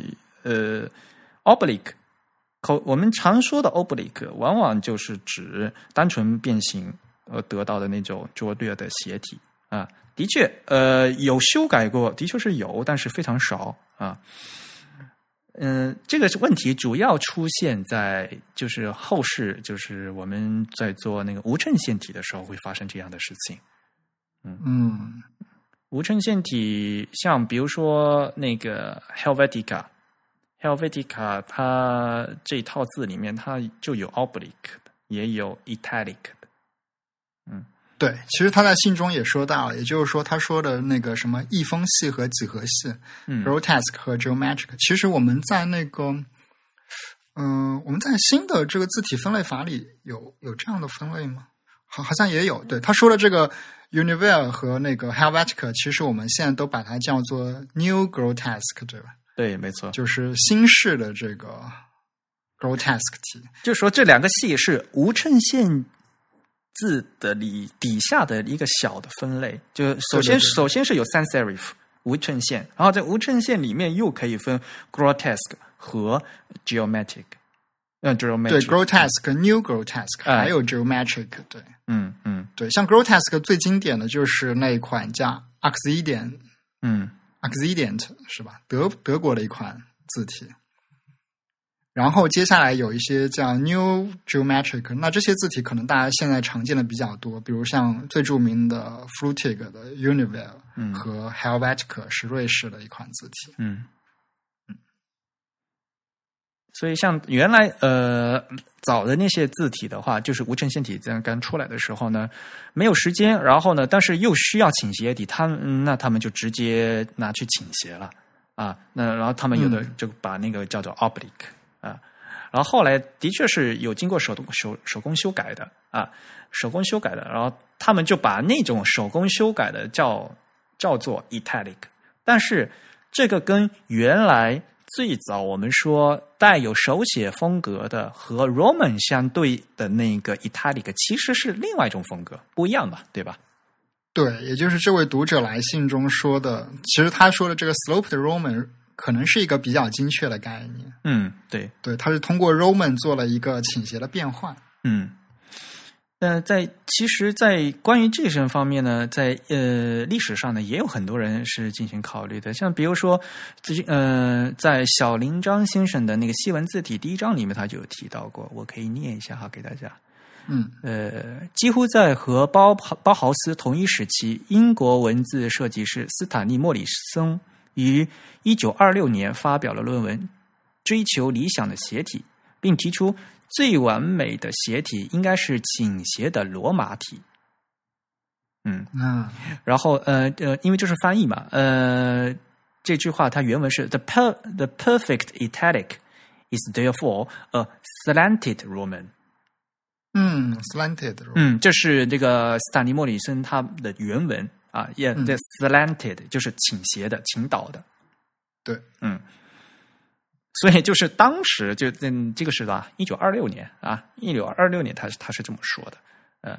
呃 oblique 口，我们常说的 oblique 往往就是指单纯变形而得到的那种拙劣的斜体啊。的确，呃，有修改过，的确是有，但是非常少啊。嗯，这个问题主要出现在就是后世，就是我们在做那个无衬线体的时候会发生这样的事情。嗯嗯，无衬线体像比如说那个 Helvetica，Helvetica 它这套字里面它就有 oblique，也有 italic。对，其实他在信中也说到，也就是说，他说的那个什么异峰系和几何系，grotesque 和 geometric，其实我们在那个，嗯，我们在新的这个字体分类法里有有这样的分类吗？好，好像也有。对，他说的这个 universal 和那个 Helvetica，其实我们现在都把它叫做 new grotesque，对吧？对，没错，就是新式的这个 grotesque 体，就说这两个系是无衬线。字的里底下的一个小的分类，就首先首先是有 sans serif 无衬线，然后在无衬线里面又可以分 grotesque 和 geometric，嗯，geometric 对 grotesque new grotesque 还有 geometric 对，嗯嗯对，像 grotesque 最经典的就是那一款叫 accident，嗯，accident 是吧？德德国的一款字体。然后接下来有一些叫 New Geometric，那这些字体可能大家现在常见的比较多，比如像最著名的 Flutig 的 Univel 和 Helvetica 是瑞士的一款字体。嗯嗯，所以像原来呃早的那些字体的话，就是无衬线体这样刚出来的时候呢，没有时间，然后呢，但是又需要倾斜体，他那他们就直接拿去倾斜了啊，那然后他们有的就把那个叫做 Oblique。啊，然后后来的确是有经过手动手手工修改的啊，手工修改的，然后他们就把那种手工修改的叫叫做 italic，但是这个跟原来最早我们说带有手写风格的和 Roman 相对的那个 Italic，其实是另外一种风格，不一样嘛，对吧？对，也就是这位读者来信中说的，其实他说的这个 sloped Roman 可能是一个比较精确的概念。嗯，对，对，它是通过 Roman 做了一个倾斜的变换。嗯。呃，在其实，在关于这些方面呢，在呃历史上呢，也有很多人是进行考虑的。像比如说，最近呃，在小林章先生的那个西文字体第一章里面，他就有提到过，我可以念一下哈，给大家。嗯，呃，几乎在和包包豪斯同一时期，英国文字设计师斯坦利莫里森于一九二六年发表了论文《追求理想的斜体》，并提出。最完美的斜体应该是倾斜的罗马体。嗯嗯，然后呃呃，因为这是翻译嘛，呃，这句话它原文是 “the per the perfect italic is therefore a slanted Roman”。嗯，slanted。嗯，这是这个斯坦尼莫里森他的原文啊，也 the slanted 就是倾斜的、倾倒的。对，嗯。所以就是当时就嗯，这个是吧？一九二六年啊，一九二六年，他是他是这么说的，嗯，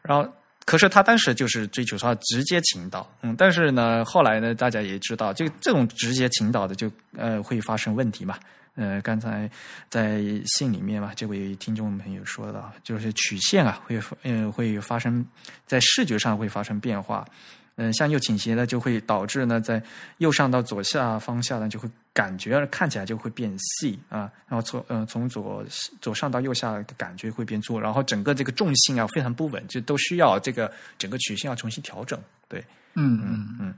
然后可是他当时就是追求说直接倾倒，嗯，但是呢，后来呢，大家也知道，就这种直接倾倒的就呃会发生问题嘛，呃，刚才在信里面嘛，这位听众朋友说到，就是曲线啊会呃会发生在视觉上会发生变化。嗯，向右倾斜呢，就会导致呢，在右上到左下方向呢，就会感觉看起来就会变细啊，然后从呃从左左上到右下的感觉会变粗，然后整个这个重心啊非常不稳，就都需要这个整个曲线要重新调整。对，嗯嗯嗯。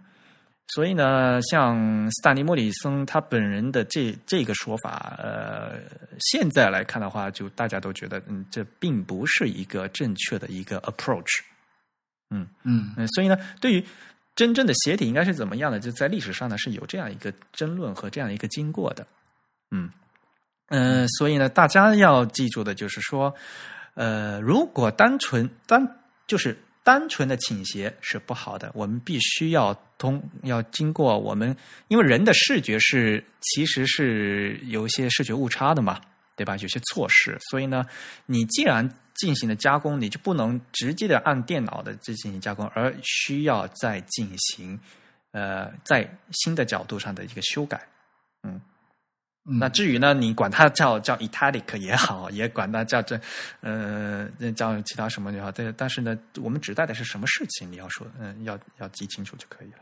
所以呢，像斯坦尼莫里森他本人的这这个说法，呃，现在来看的话，就大家都觉得，嗯，这并不是一个正确的一个 approach。嗯嗯所以呢，对于真正的鞋底应该是怎么样的，就在历史上呢是有这样一个争论和这样一个经过的。嗯嗯，所以呢，大家要记住的就是说，呃，如果单纯单就是单纯的倾斜是不好的，我们必须要通要经过我们，因为人的视觉是其实是有一些视觉误差的嘛。对吧？有些错失，所以呢，你既然进行了加工，你就不能直接的按电脑的进行加工，而需要再进行呃在新的角度上的一个修改。嗯，那至于呢，你管它叫叫 italic 也好，*laughs* 也管它叫这呃叫其他什么也好，但但是呢，我们指代的是什么事情？你要说嗯，要要记清楚就可以了。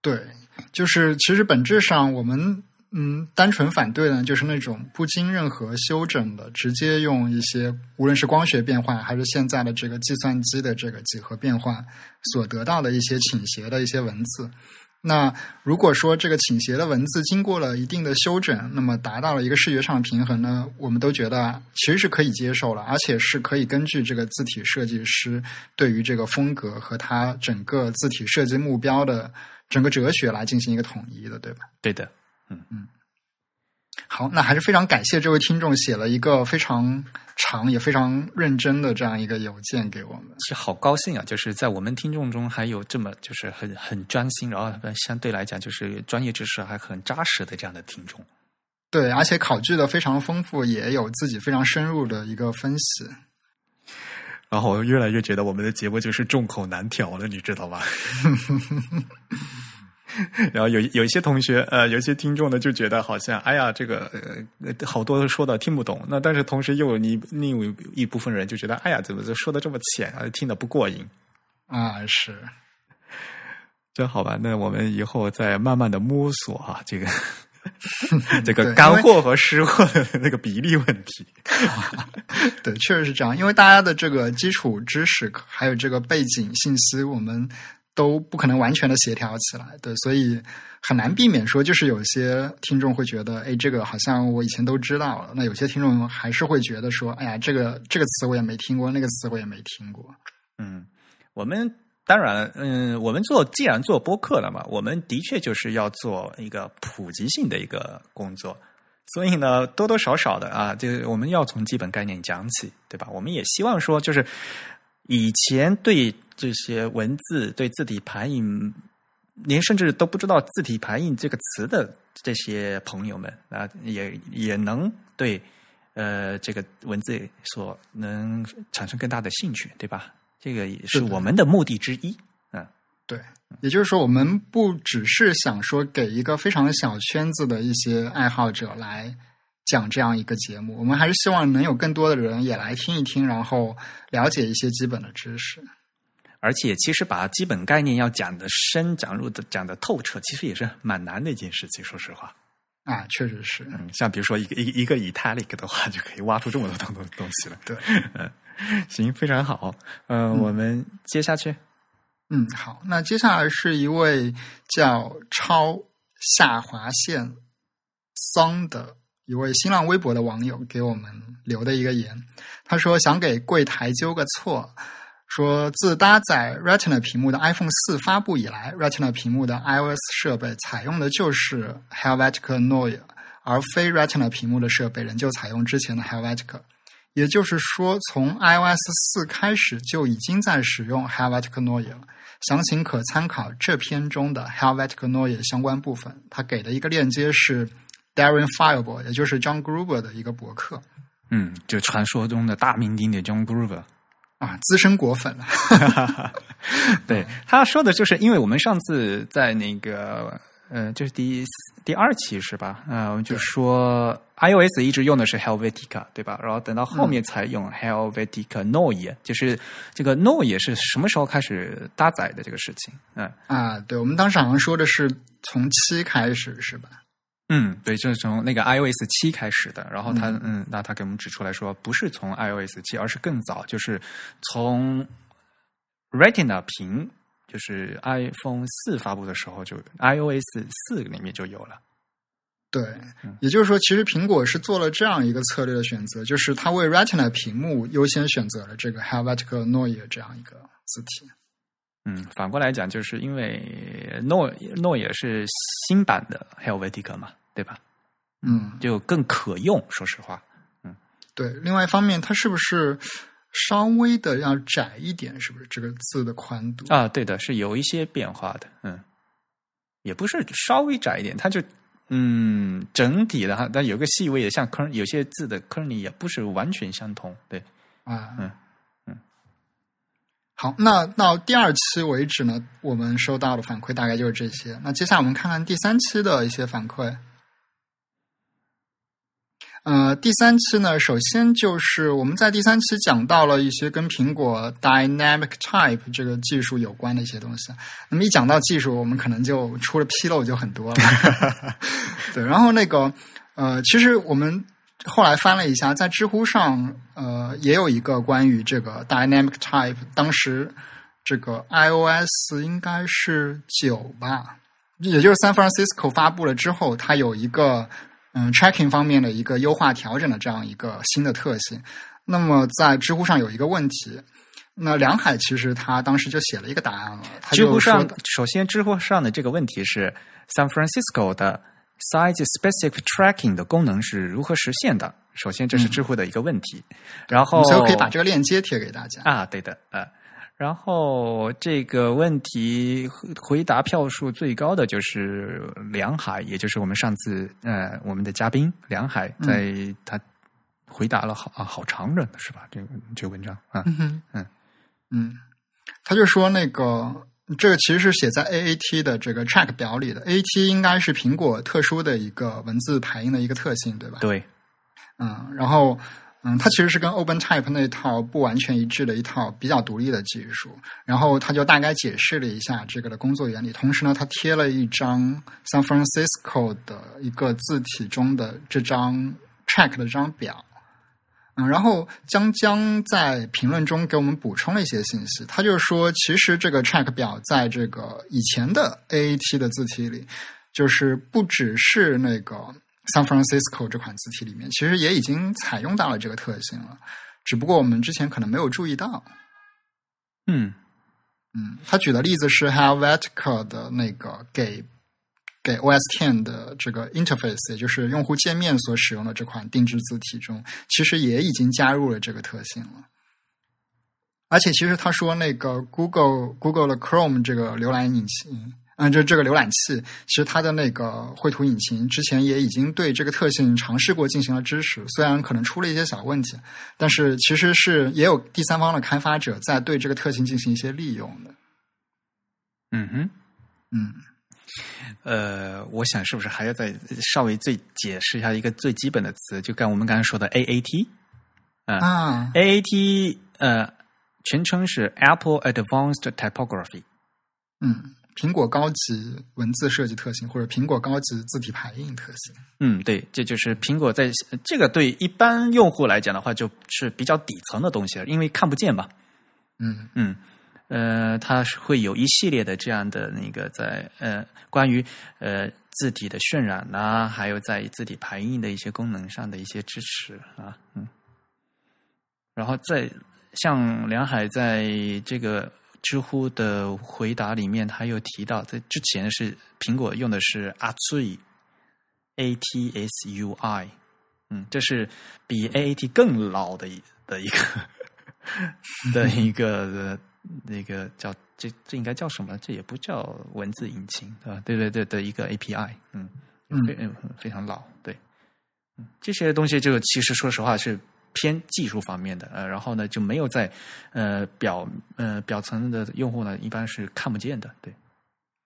对，就是其实本质上我们。嗯，单纯反对呢，就是那种不经任何修整的，直接用一些无论是光学变换，还是现在的这个计算机的这个几何变换所得到的一些倾斜的一些文字。那如果说这个倾斜的文字经过了一定的修整，那么达到了一个视觉上的平衡呢，我们都觉得其实是可以接受了，而且是可以根据这个字体设计师对于这个风格和他整个字体设计目标的整个哲学来进行一个统一的，对吧？对的。嗯嗯，好，那还是非常感谢这位听众写了一个非常长也非常认真的这样一个邮件给我们，是好高兴啊！就是在我们听众中还有这么就是很很专心，然后相对来讲就是专业知识还很扎实的这样的听众。对，而且考据的非常丰富，也有自己非常深入的一个分析。然后我越来越觉得我们的节目就是众口难调了，你知道吧？*laughs* *laughs* 然后有有一些同学，呃，有一些听众呢，就觉得好像，哎呀，这个呃，好多说的听不懂。那但是同时又有你另外一部分人就觉得，哎呀，怎么说的这么浅啊，听得不过瘾啊？是，真好吧？那我们以后再慢慢的摸索啊，这个 *laughs* 这个干货和湿货的那个比例问题。*laughs* 对，确实是这样，因为大家的这个基础知识还有这个背景信息，我们。都不可能完全的协调起来，对，所以很难避免说，就是有些听众会觉得，哎，这个好像我以前都知道了。那有些听众还是会觉得说，哎呀，这个这个词我也没听过，那个词我也没听过。嗯，我们当然，嗯，我们做既然做播客了嘛，我们的确就是要做一个普及性的一个工作，所以呢，多多少少的啊，就我们要从基本概念讲起，对吧？我们也希望说，就是以前对。这些文字对字体排印您甚至都不知道字体排印这个词的这些朋友们啊，也也能对呃这个文字所能产生更大的兴趣，对吧？这个也是我们的目的之一。嗯，对，也就是说，我们不只是想说给一个非常小圈子的一些爱好者来讲这样一个节目，我们还是希望能有更多的人也来听一听，然后了解一些基本的知识。而且，其实把基本概念要讲的深、讲入的、讲的透彻，其实也是蛮难的一件事情。说实话，啊，确实是。嗯，像比如说一个一一个 italic 的话，就可以挖出这么多东东东西了。对，嗯，行，非常好。嗯，我们接下去。嗯，好。那接下来是一位叫超下划线桑的一位新浪微博的网友给我们留的一个言，他说想给柜台纠个错。说，自搭载 Retina 屏幕的 iPhone 四发布以来，Retina 屏幕的 iOS 设备采用的就是 Helvetica Neue，而非 Retina 屏幕的设备仍旧采用之前的 Helvetica。也就是说，从 iOS 四开始就已经在使用 Helvetica Neue 了。详情可参考这篇中的 Helvetica Neue 相关部分。他给的一个链接是 Darren Fireball，也就是 John Gruber 的一个博客。嗯，就传说中的大名鼎鼎 John Gruber。啊，资深果粉了。*laughs* 对，他说的就是，因为我们上次在那个，呃，就是第第二期是吧？啊，我们就说 iOS 一直用的是 Helvetica，对吧？然后等到后面才用 Helvetica Neue，就是这个 Neue 是什么时候开始搭载的这个事情？嗯啊，对，我们当时好像说的是从七开始，是吧？嗯，对，就是从那个 iOS 七开始的，然后他嗯，那他给我们指出来说，不是从 iOS 七，而是更早，就是从 Retina 屏，就是 iPhone 四发布的时候，就 iOS 四里面就有了。对，也就是说，其实苹果是做了这样一个策略的选择，就是它为 Retina 屏幕优先选择了这个 Helvetica Neue 这样一个字体。嗯，反过来讲，就是因为 Neue Neue 也是新版的 Helvetica 嘛。对吧？嗯，就更可用。说实话，嗯，对。另外一方面，它是不是稍微的要窄一点？是不是这个字的宽度啊？对的，是有一些变化的。嗯，也不是稍微窄一点，它就嗯，整体的哈，但有个细微的，像坑，有些字的坑里也不是完全相同。对，啊，嗯嗯。好，那到第二期为止呢，我们收到的反馈大概就是这些。那接下来我们看看第三期的一些反馈。呃，第三期呢，首先就是我们在第三期讲到了一些跟苹果 Dynamic Type 这个技术有关的一些东西。那么一讲到技术，我们可能就出了纰漏就很多了。*laughs* 对，然后那个呃，其实我们后来翻了一下，在知乎上呃也有一个关于这个 Dynamic Type，当时这个 iOS 应该是九吧，也就是 San Francisco 发布了之后，它有一个。嗯，tracking 方面的一个优化调整的这样一个新的特性。那么在知乎上有一个问题，那梁海其实他当时就写了一个答案了。知乎上首先，知乎上的这个问题是 San Francisco 的 size specific tracking 的功能是如何实现的？首先，这是知乎的一个问题。然后，所以可以把这个链接贴给大家啊。对的，呃。然后这个问题回答票数最高的就是梁海，也就是我们上次呃我们的嘉宾梁海，在他回答了好啊好长着呢是吧？这个这个文章啊，嗯嗯，他就说那个这个其实是写在 AAT 的这个 check 表里的，AAT 应该是苹果特殊的一个文字排印的一个特性，对吧？对，嗯，然后。嗯，它其实是跟 OpenType 那套不完全一致的一套比较独立的技术。然后他就大概解释了一下这个的工作原理，同时呢，他贴了一张 San Francisco 的一个字体中的这张 Track 的这张表。嗯，然后江江在评论中给我们补充了一些信息，他就说，其实这个 Track 表在这个以前的 AAT 的字体里，就是不只是那个。San Francisco 这款字体里面，其实也已经采用到了这个特性了，只不过我们之前可能没有注意到。嗯嗯，他举的例子是 Helvetica 的那个给给 OS Ten 的这个 interface，也就是用户界面所使用的这款定制字体中，其实也已经加入了这个特性了。而且，其实他说那个 Google Google 的 Chrome 这个浏览引擎。嗯，就这个浏览器，其实它的那个绘图引擎之前也已经对这个特性尝试过进行了支持，虽然可能出了一些小问题，但是其实是也有第三方的开发者在对这个特性进行一些利用的。嗯哼，嗯，呃，我想是不是还要再稍微最解释一下一个最基本的词，就刚我们刚才说的 AAT 啊，AAT 呃，全称是 Apple Advanced Typography。嗯，苹果高级文字设计特性或者苹果高级字体排印特性。嗯，对，这就是苹果在这个对一般用户来讲的话，就是比较底层的东西了，因为看不见嘛。嗯嗯。呃，它是会有一系列的这样的那个在呃关于呃字体的渲染呐，还有在字体排印的一些功能上的一些支持啊，嗯。然后在像梁海在这个知乎的回答里面，他又提到，在之前是苹果用的是 Atsui，A T S U I，嗯，这是比 A A T 更老的一的一个的一个。*laughs* 那个叫这这应该叫什么？这也不叫文字引擎，对吧？对对对的一个 API，嗯嗯非非常老，对，嗯这些东西就其实说实话是偏技术方面的，呃，然后呢就没有在呃表呃表层的用户呢一般是看不见的，对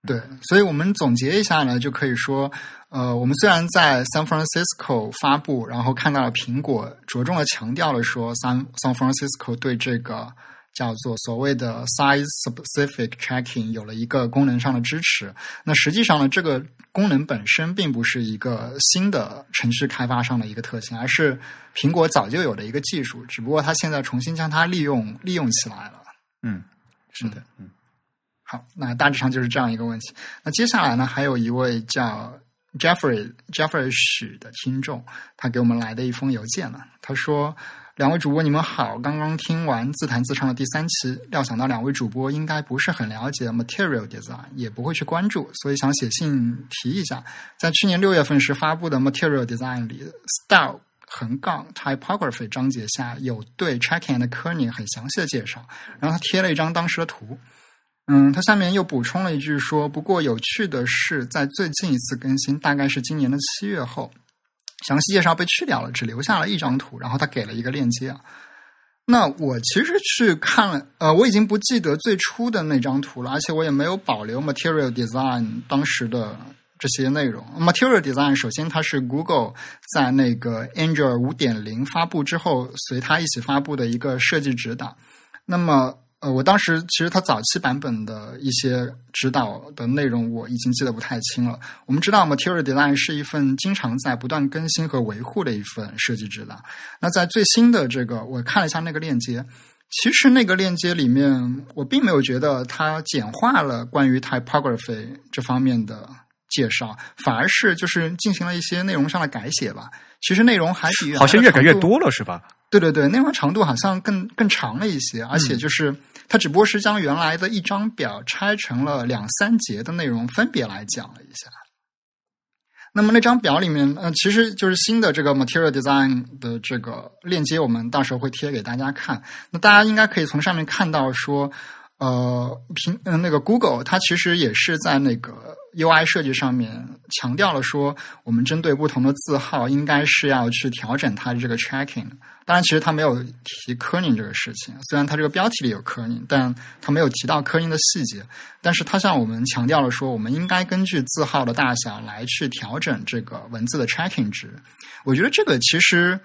对，所以我们总结一下呢，就可以说，呃，我们虽然在 San Francisco 发布，然后看到了苹果着重的强调了说，San San Francisco 对这个。叫做所谓的 size specific tracking 有了一个功能上的支持。那实际上呢，这个功能本身并不是一个新的程序开发上的一个特性，而是苹果早就有的一个技术，只不过它现在重新将它利用利用起来了。嗯，是的，嗯。好，那大致上就是这样一个问题。那接下来呢，还有一位叫 Jeffrey Jeffrey 许的听众，他给我们来的一封邮件呢，他说。两位主播，你们好！刚刚听完自弹自唱的第三期，料想到两位主播应该不是很了解 Material Design，也不会去关注，所以想写信提一下。在去年六月份时发布的 Material Design 里，Style 横杠 Typography 章节下有对 Checking and Kerning 很详细的介绍，然后他贴了一张当时的图。嗯，他下面又补充了一句说：“不过有趣的是，在最近一次更新，大概是今年的七月后。”详细介绍被去掉了，只留下了一张图，然后他给了一个链接啊。那我其实去看了，呃，我已经不记得最初的那张图了，而且我也没有保留 Material Design 当时的这些内容。Material Design 首先它是 Google 在那个 Android 五点零发布之后随它一起发布的一个设计指导。那么呃，我当时其实它早期版本的一些指导的内容我已经记得不太清了。我们知道，Material Design 是一份经常在不断更新和维护的一份设计指导。那在最新的这个，我看了一下那个链接，其实那个链接里面，我并没有觉得它简化了关于 Typography 这方面的介绍，反而是就是进行了一些内容上的改写吧。其实内容还比好像越改越多了，是吧？对对对，内容长度好像更更长了一些，而且就是它只不过是将原来的一张表拆成了两三节的内容，分别来讲了一下。那么那张表里面，嗯，其实就是新的这个 Material Design 的这个链接，我们到时候会贴给大家看。那大家应该可以从上面看到说，呃，平嗯那个 Google 它其实也是在那个 UI 设计上面强调了说，我们针对不同的字号，应该是要去调整它的这个 tracking。当然，其实他没有提科宁这个事情。虽然他这个标题里有科宁，但他没有提到科宁的细节。但是他向我们强调了说，我们应该根据字号的大小来去调整这个文字的 tracking 值。我觉得这个其实，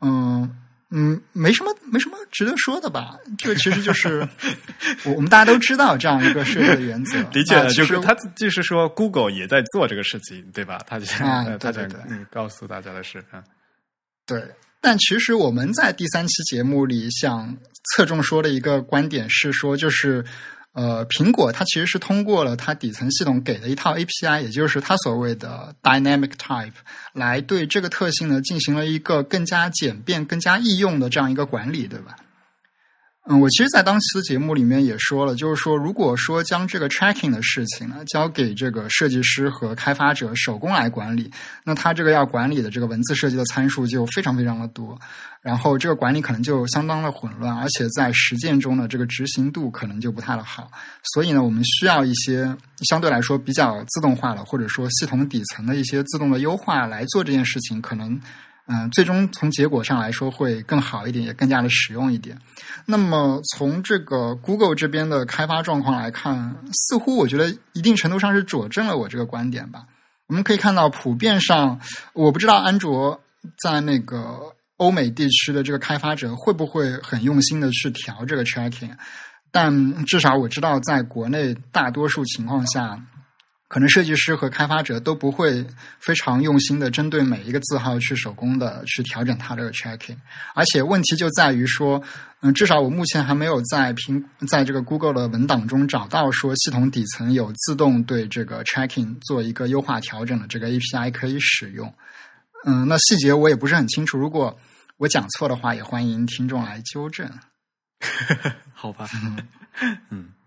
嗯嗯，没什么没什么值得说的吧。这个其实就是 *laughs* 我我们大家都知道这样一个设计的原则。*laughs* 的确，就是他就是说，Google 也在做这个事情，对吧？他就啊，*laughs* 他在告诉大家的是嗯，对。但其实我们在第三期节目里想侧重说的一个观点是说，就是呃，苹果它其实是通过了它底层系统给的一套 API，也就是它所谓的 Dynamic Type，来对这个特性呢进行了一个更加简便、更加易用的这样一个管理，对吧？嗯，我其实，在当期的节目里面也说了，就是说，如果说将这个 tracking 的事情呢，交给这个设计师和开发者手工来管理，那他这个要管理的这个文字设计的参数就非常非常的多，然后这个管理可能就相当的混乱，而且在实践中呢，这个执行度可能就不太的好。所以呢，我们需要一些相对来说比较自动化的，或者说系统底层的一些自动的优化来做这件事情，可能。嗯，最终从结果上来说会更好一点，也更加的实用一点。那么从这个 Google 这边的开发状况来看，似乎我觉得一定程度上是佐证了我这个观点吧。我们可以看到，普遍上，我不知道安卓在那个欧美地区的这个开发者会不会很用心的去调这个 tracking，但至少我知道，在国内大多数情况下。可能设计师和开发者都不会非常用心的针对每一个字号去手工的去调整它这个 tracking，而且问题就在于说，嗯，至少我目前还没有在平在这个 Google 的文档中找到说系统底层有自动对这个 tracking 做一个优化调整的这个 API 可以使用。嗯，那细节我也不是很清楚，如果我讲错的话，也欢迎听众来纠正。*laughs* 好吧，嗯。*laughs*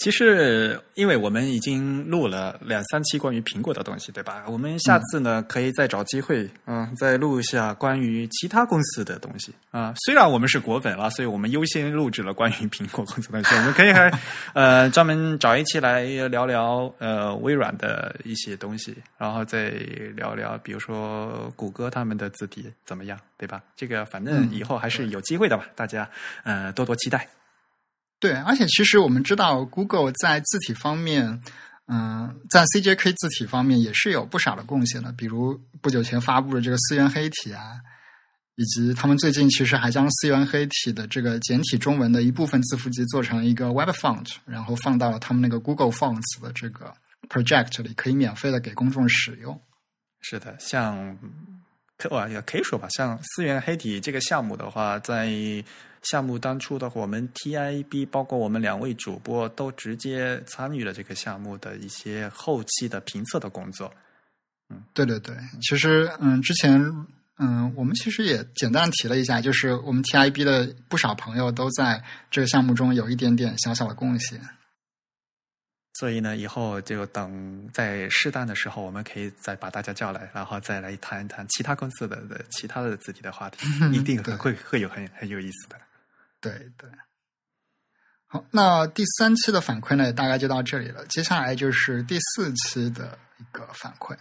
其实，因为我们已经录了两三期关于苹果的东西，对吧？我们下次呢，可以再找机会，嗯，再录一下关于其他公司的东西啊。虽然我们是果粉了，所以我们优先录制了关于苹果公司的东西。我们可以还 *laughs* 呃专门找一期来聊聊呃微软的一些东西，然后再聊聊，比如说谷歌他们的字体怎么样，对吧？这个反正以后还是有机会的吧，大家呃多多期待。对，而且其实我们知道，Google 在字体方面，嗯，在 CJK 字体方面也是有不少的贡献的。比如不久前发布的这个思源黑体啊，以及他们最近其实还将思源黑体的这个简体中文的一部分字符集做成一个 Web Font，然后放到了他们那个 Google Fonts 的这个 Project 里，可以免费的给公众使用。是的，像可哇也可以说吧，像思源黑体这个项目的话，在项目当初的，我们 TIB 包括我们两位主播都直接参与了这个项目的一些后期的评测的工作。嗯，对对对，其实嗯，之前嗯，我们其实也简单提了一下，就是我们 TIB 的不少朋友都在这个项目中有一点点小小的贡献。所以呢，以后就等在适当的时候，我们可以再把大家叫来，然后再来谈一谈其他公司的的其他的字体的话题，*laughs* 一定会会有很很有意思的。对对，好，那第三期的反馈呢，大概就到这里了。接下来就是第四期的一个反馈。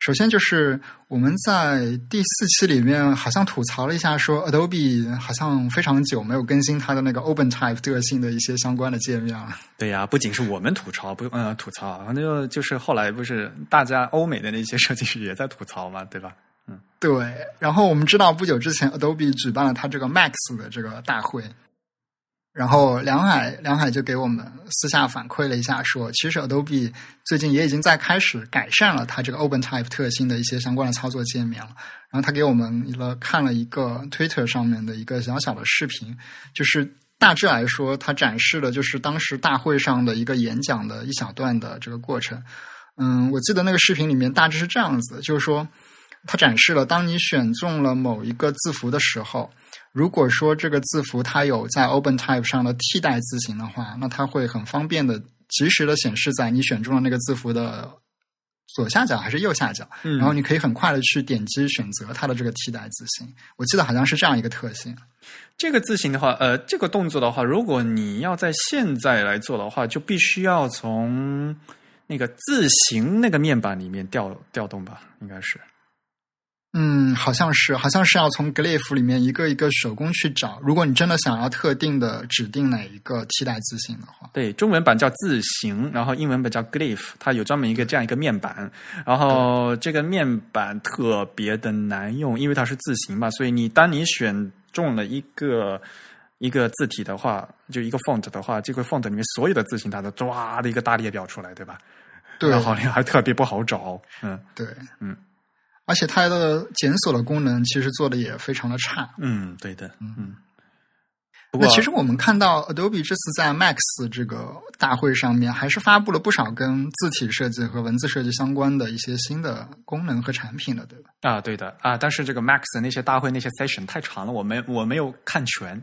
首先就是我们在第四期里面好像吐槽了一下，说 Adobe 好像非常久没有更新它的那个 OpenType 特性的一些相关的界面了。对呀，不仅是我们吐槽，不呃吐槽，那就就是后来不是大家欧美的那些设计师也在吐槽嘛，对吧？对。然后我们知道不久之前 Adobe 举办了它这个 Max 的这个大会。然后梁海梁海就给我们私下反馈了一下，说其实 Adobe 最近也已经在开始改善了它这个 OpenType 特性的一些相关的操作界面了。然后他给我们了看了一个 Twitter 上面的一个小小的视频，就是大致来说，他展示的就是当时大会上的一个演讲的一小段的这个过程。嗯，我记得那个视频里面大致是这样子，就是说他展示了当你选中了某一个字符的时候。如果说这个字符它有在 OpenType 上的替代字形的话，那它会很方便的及时的显示在你选中了那个字符的左下角还是右下角，然后你可以很快的去点击选择它的这个替代字形。我记得好像是这样一个特性。这个字形的话，呃，这个动作的话，如果你要在现在来做的话，就必须要从那个字形那个面板里面调调动吧，应该是。嗯，好像是，好像是要从 glyph 里面一个一个手工去找。如果你真的想要特定的指定哪一个替代字形的话，对，中文版叫字形，然后英文版叫 glyph，它有专门一个这样一个面板。然后这个面板特别的难用，因为它是字形嘛，所以你当你选中了一个一个字体的话，就一个 font 的话，这个 font 里面所有的字形它都抓的一个大列表出来，对吧？对，好像还特别不好找。嗯，对，嗯。而且它的检索的功能其实做的也非常的差。嗯，对的，嗯。那其实我们看到 Adobe 这次在 Max 这个大会上面，还是发布了不少跟字体设计和文字设计相关的一些新的功能和产品的，对吧？啊，对的啊。但是这个 Max 那些大会那些 session 太长了，我没我没有看全。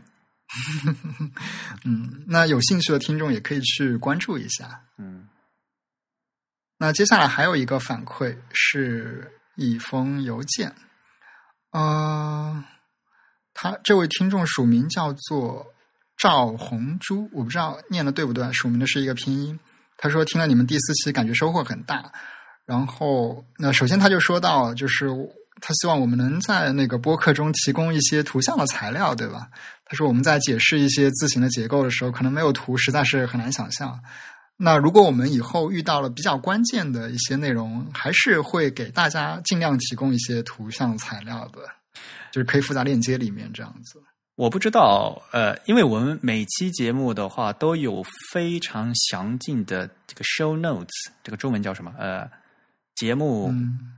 *laughs* 嗯，那有兴趣的听众也可以去关注一下。嗯那接下来还有一个反馈是一封邮件，呃，他这位听众署名叫做赵红珠，我不知道念的对不对，署名的是一个拼音。他说听了你们第四期，感觉收获很大。然后，那首先他就说到，就是他希望我们能在那个播客中提供一些图像的材料，对吧？他说我们在解释一些字形的结构的时候，可能没有图，实在是很难想象。那如果我们以后遇到了比较关键的一些内容，还是会给大家尽量提供一些图像材料的，就是可以附在链接里面这样子。我不知道，呃，因为我们每期节目的话都有非常详尽的这个 show notes，这个中文叫什么？呃，节目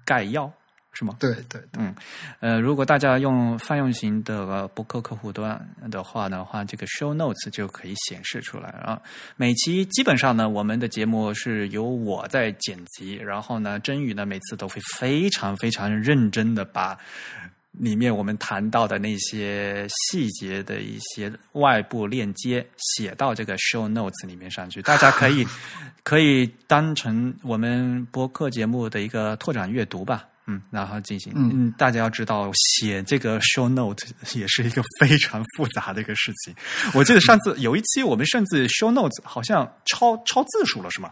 概要、是吗？对对对，嗯，呃，如果大家用泛用型的博客客户端的话的话，这个 show notes 就可以显示出来啊。每期基本上呢，我们的节目是由我在剪辑，然后呢，真宇呢每次都会非常非常认真的把。里面我们谈到的那些细节的一些外部链接写到这个 show notes 里面上去，大家可以可以当成我们播客节目的一个拓展阅读吧，嗯，然后进行。嗯，大家要知道，写这个 show note 也是一个非常复杂的一个事情。*laughs* 我记得上次有一期我们甚至 show notes 好像超超字数了，是吗？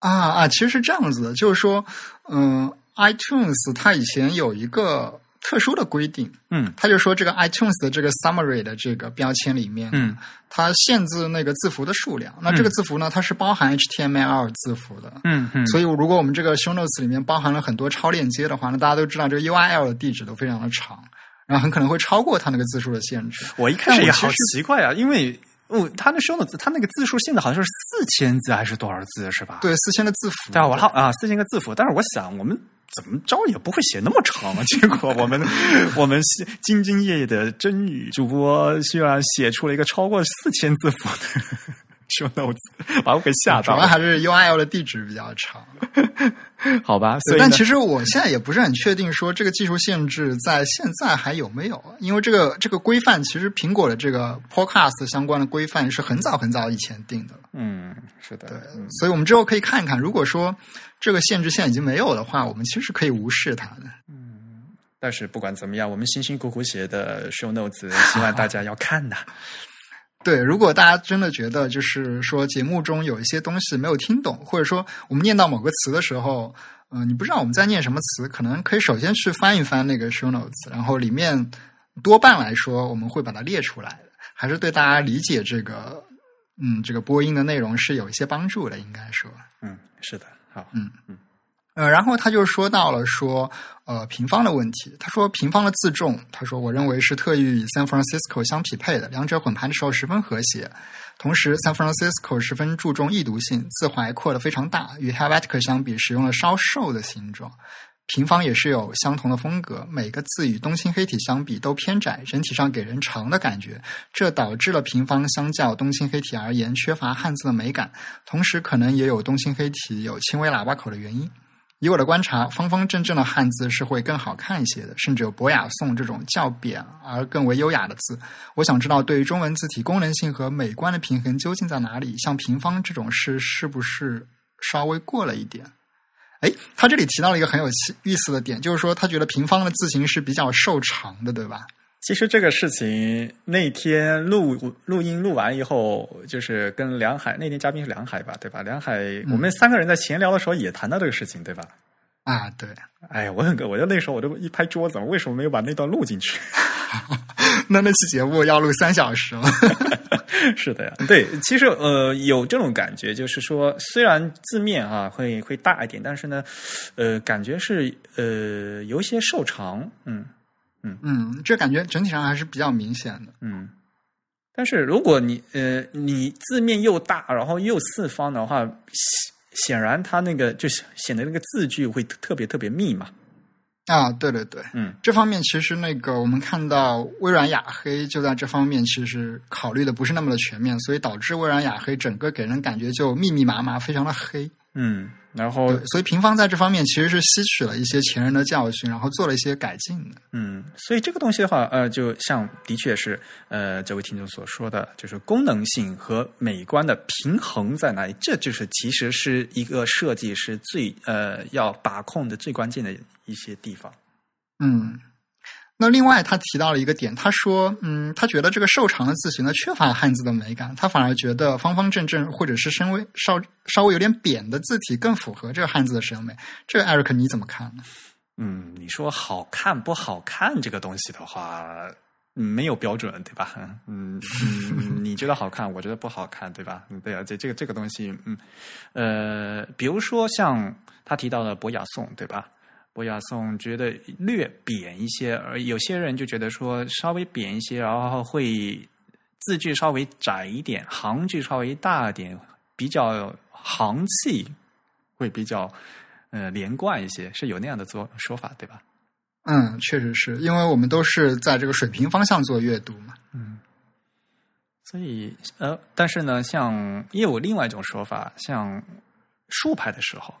啊啊，其实是这样子的，就是说，嗯，iTunes 它以前有一个。特殊的规定，嗯，他就说这个 iTunes 的这个 summary 的这个标签里面，嗯，它限制那个字符的数量。那这个字符呢，它是包含 HTML 字符的，嗯嗯。所以如果我们这个 show notes 里面包含了很多超链接的话，那大家都知道这个 URL 的地址都非常的长，然后很可能会超过它那个字数的限制。我一开始也好奇怪啊，因为哦，他那 show notes 它那个字数现在好像是四千字还是多少字是吧？对，四千个字符。对啊，我好啊，四千个字符。但是我想我们。怎么着也不会写那么长啊！结果我们 *laughs* 我们兢兢业业的真语主播居然写出了一个超过四千字符的 *laughs* show notes，把我给吓到。主要还是 URL 的地址比较长，*laughs* 好吧？所以，但其实我现在也不是很确定，说这个技术限制在现在还有没有？因为这个这个规范，其实苹果的这个 Podcast 相关的规范是很早很早以前定的了。嗯，是的。对，所以我们之后可以看一看，如果说。这个限制现在已经没有的话，我们其实可以无视它的。嗯，但是不管怎么样，我们辛辛苦苦写的 show notes，希望大家要看的。*laughs* 对，如果大家真的觉得就是说节目中有一些东西没有听懂，或者说我们念到某个词的时候，嗯，你不知道我们在念什么词，可能可以首先去翻一翻那个 show notes，然后里面多半来说我们会把它列出来的，还是对大家理解这个嗯这个播音的内容是有一些帮助的，应该说，嗯，是的。好。嗯嗯，呃，然后他就说到了说，呃，平方的问题。他说平方的自重，他说我认为是特意与 San Francisco 相匹配的，两者混盘的时候十分和谐。同时，San Francisco 十分注重易读性，字怀扩的非常大，与 Helvetica 相比，使用了稍瘦的形状。平方也是有相同的风格，每个字与东青黑体相比都偏窄，整体上给人长的感觉，这导致了平方相较东青黑体而言缺乏汉字的美感，同时可能也有东青黑体有轻微喇叭口的原因。以我的观察，方方正正的汉字是会更好看一些的，甚至有博雅颂这种较扁而更为优雅的字。我想知道，对于中文字体功能性和美观的平衡究竟在哪里？像平方这种事，是不是稍微过了一点？哎，他这里提到了一个很有意思的点，就是说他觉得平方的字形是比较瘦长的，对吧？其实这个事情那天录录音录完以后，就是跟梁海那天嘉宾是梁海吧，对吧？梁海，我们三个人在闲聊的时候也谈到这个事情，对吧？啊，对。哎呀，我很，我就那时候我都一拍桌子，为什么没有把那段录进去？*laughs* 那那期节目要录三小时了。*laughs* 是的呀，对，其实呃有这种感觉，就是说虽然字面啊会会大一点，但是呢，呃，感觉是呃有一些瘦长，嗯嗯嗯，这感觉整体上还是比较明显的，嗯。但是如果你呃你字面又大，然后又四方的话，显显然它那个就显得那个字句会特别特别密嘛。啊，对对对，嗯，这方面其实那个我们看到微软雅黑就在这方面其实考虑的不是那么的全面，所以导致微软雅黑整个给人感觉就密密麻麻，非常的黑。嗯，然后，所以平方在这方面其实是吸取了一些前人的教训，然后做了一些改进的。嗯，所以这个东西的话，呃，就像的确是呃这位听众所说的，就是功能性和美观的平衡在哪里？这就是其实是一个设计师最呃要把控的最关键的一些地方。嗯，那另外他提到了一个点，他说，嗯，他觉得这个瘦长的字形呢缺乏汉字的美感，他反而觉得方方正正或者是稍微稍稍微有点扁的字体更符合这个汉字的审美。这个 Eric 你怎么看呢？嗯，你说好看不好看这个东西的话，没有标准，对吧？嗯嗯，你觉得好看，我觉得不好看，对吧？对啊，这这个这个东西，嗯呃，比如说像他提到的博雅颂，对吧？博雅颂觉得略扁一些，而有些人就觉得说稍微扁一些，然后会字句稍微窄一点，行距稍微大一点，比较行气会比较呃连贯一些，是有那样的做说法，对吧？嗯，确实是因为我们都是在这个水平方向做阅读嘛。嗯所以呃，但是呢，像也有另外一种说法，像竖排的时候，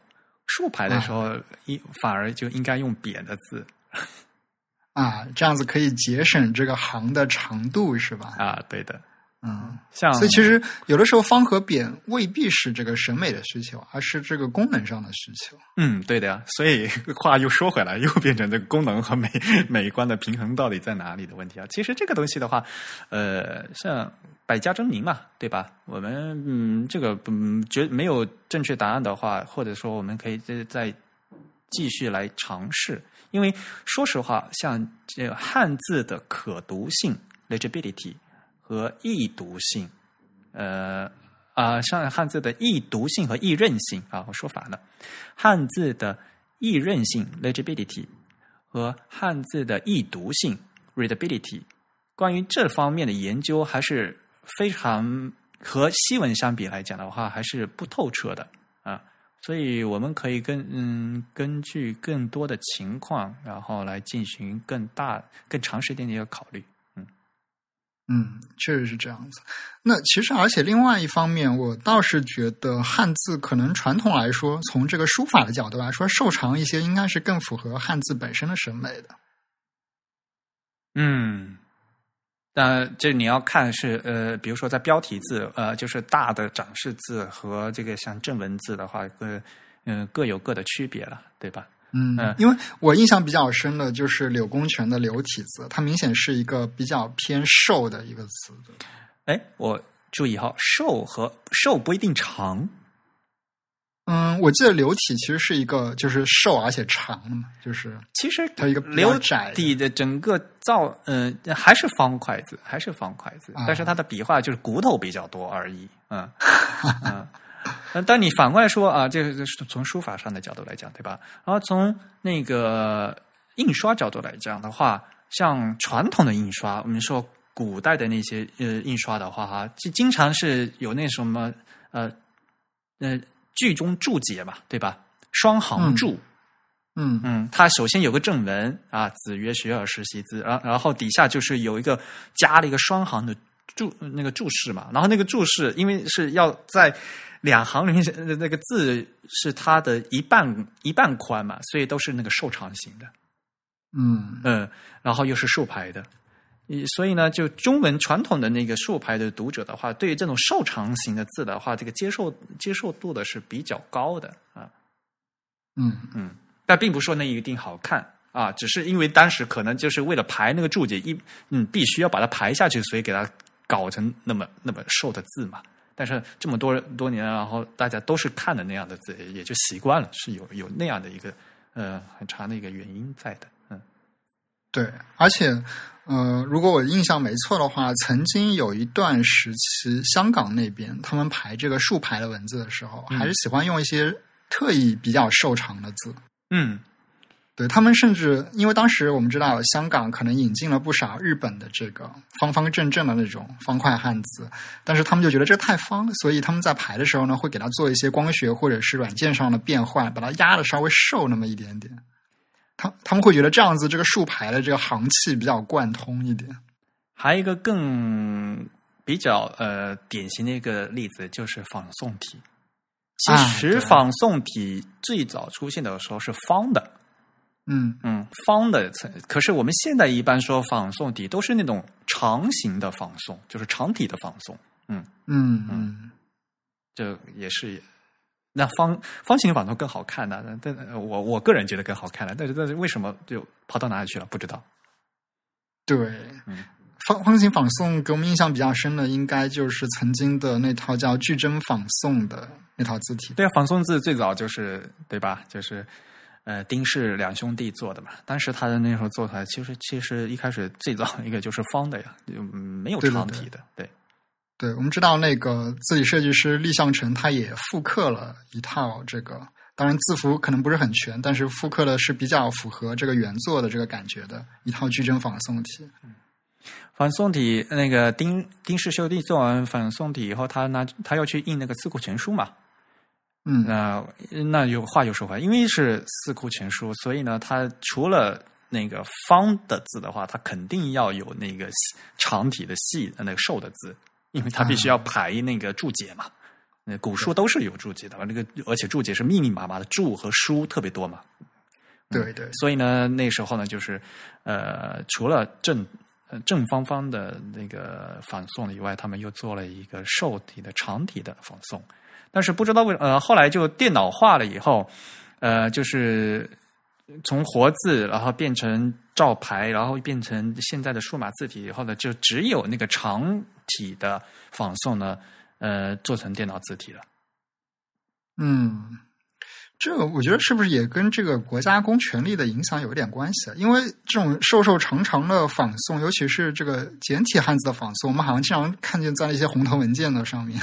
竖排的时候一、反而就应该用扁的字 *laughs* 啊，这样子可以节省这个行的长度，是吧？啊，对的，嗯，像所以其实有的时候方和扁未必是这个审美的需求，而是这个功能上的需求。嗯，对的呀。所以话又说回来，又变成这个功能和美美观的平衡到底在哪里的问题啊。其实这个东西的话，呃，像百家争鸣嘛，对吧？我们嗯，这个嗯，觉没有正确答案的话，或者说我们可以再再继续来尝试。因为说实话，像这个汉字的可读性 （legibility） 和易读性，呃啊，像汉字的易读性和易认性啊，我说反了。汉字的易认性 （legibility） 和汉字的易读性 （readability），关于这方面的研究还是非常和西文相比来讲的话，还是不透彻的啊。所以我们可以根嗯根据更多的情况，然后来进行更大、更长时间的一个考虑。嗯，确实是这样子。那其实，而且另外一方面，我倒是觉得汉字可能传统来说，从这个书法的角度来说，瘦长一些应该是更符合汉字本身的审美的。嗯，但这你要看是呃，比如说在标题字呃，就是大的展示字和这个像正文字的话，各嗯、各有各的区别了，对吧？嗯嗯，因为我印象比较深的就是柳公权的柳体字，它明显是一个比较偏瘦的一个字。哎，我注意哈，瘦和瘦不一定长。嗯，我记得流体其实是一个就是瘦而且长的嘛，就是其实它一个流窄的体的整个造，嗯、还是方块字，还是方块字，啊但是它的笔画就是骨头比较多而已。嗯 *laughs* 嗯。呃但你反过来说啊，这个是从书法上的角度来讲，对吧？然后从那个印刷角度来讲的话，像传统的印刷，我们说古代的那些呃印刷的话，哈，就经常是有那什么呃呃句中注解嘛，对吧？双行注。嗯嗯，它首先有个正文啊，“子曰：学而时习之”，然后然后底下就是有一个加了一个双行的注那个注释嘛，然后那个注释因为是要在两行里面呃那个字是它的一半一半宽嘛，所以都是那个瘦长型的，嗯嗯，然后又是竖排的。以所以呢，就中文传统的那个竖排的读者的话，对于这种瘦长型的字的话，这个接受接受度的是比较高的啊。嗯嗯，但并不是说那一定好看啊，只是因为当时可能就是为了排那个注解，一嗯必须要把它排下去，所以给它搞成那么那么瘦的字嘛。但是这么多多年，然后大家都是看的那样的字，也就习惯了，是有有那样的一个呃很长的一个原因在的。嗯对，而且，呃，如果我印象没错的话，曾经有一段时期，香港那边他们排这个竖排的文字的时候，嗯还是喜欢用一些特意比较瘦长的字。嗯对他们甚至因为当时我们知道香港可能引进了不少日本的这个方方正正的那种方块汉字，但是他们就觉得这太方了，所以他们在排的时候呢，会给它做一些光学或者是软件上的变换，把它压的稍微瘦那么一点点。他他们会觉得这样子这个竖排的这个行气比较贯通一点。还有一个更比较呃典型的一个例子就是仿宋体。其实仿宋体最早出现的时候是方的，嗯嗯，方的。可是我们现在一般说仿宋体都是那种长形的仿宋，就是长体的仿宋。嗯嗯嗯，这也是。那方方形仿宋更好看的？但我我个人觉得更好看了。但是但是为什么就跑到哪里去了？不知道。对，嗯。方方形仿宋给我们印象比较深的，应该就是曾经的那套叫矩阵仿宋的那套字体。对啊，仿宋字最早就是对吧？就是呃丁氏两兄弟做的嘛。当时他的那时候做出来，其实其实一开始最早一个就是方的呀，就没有长体的。对，对，我们知道那个字体设计师厉向成，他也复刻了一套这个，当然字符可能不是很全，但是复刻的是比较符合这个原作的这个感觉的一套矩阵仿宋体。仿宋体那个丁丁氏兄弟做完仿宋体以后，他拿他要去印那个四库全书嘛，嗯，那那有话就说回来，因为是四库全书，所以呢，他除了那个方的字的话，他肯定要有那个长体的细那个瘦的字，因为他必须要排那个注解嘛。那古书都是有注解的，那个而且注解是密密麻麻的，注和书特别多嘛。对对，所以呢，那时候呢，就是呃，除了正。呃，正方方的那个仿宋以外，他们又做了一个瘦体的长体的仿宋，但是不知道为呃，后来就电脑化了以后，呃，就是从活字然后变成照排，然后变成现在的数码字体以后呢，就只有那个长体的仿宋呢，呃，做成电脑字体了。嗯。这个我觉得是不是也跟这个国家公权力的影响有点关系？因为这种瘦瘦长长的仿宋，尤其是这个简体汉字的仿宋，我们好像经常看见在一些红头文件的上面。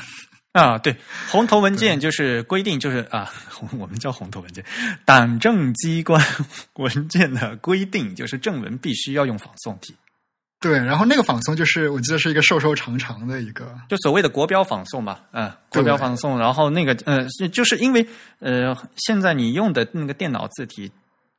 啊，对，红头文件就是规定，就是啊，我们叫红头文件，党政机关 *laughs* 文件的规定，就是正文必须要用仿宋体。对，然后那个仿宋就是我记得是一个瘦瘦长长的一个，就所谓的国标仿宋嘛，嗯，国标仿宋。然后那个，呃，就是因为呃，现在你用的那个电脑字体，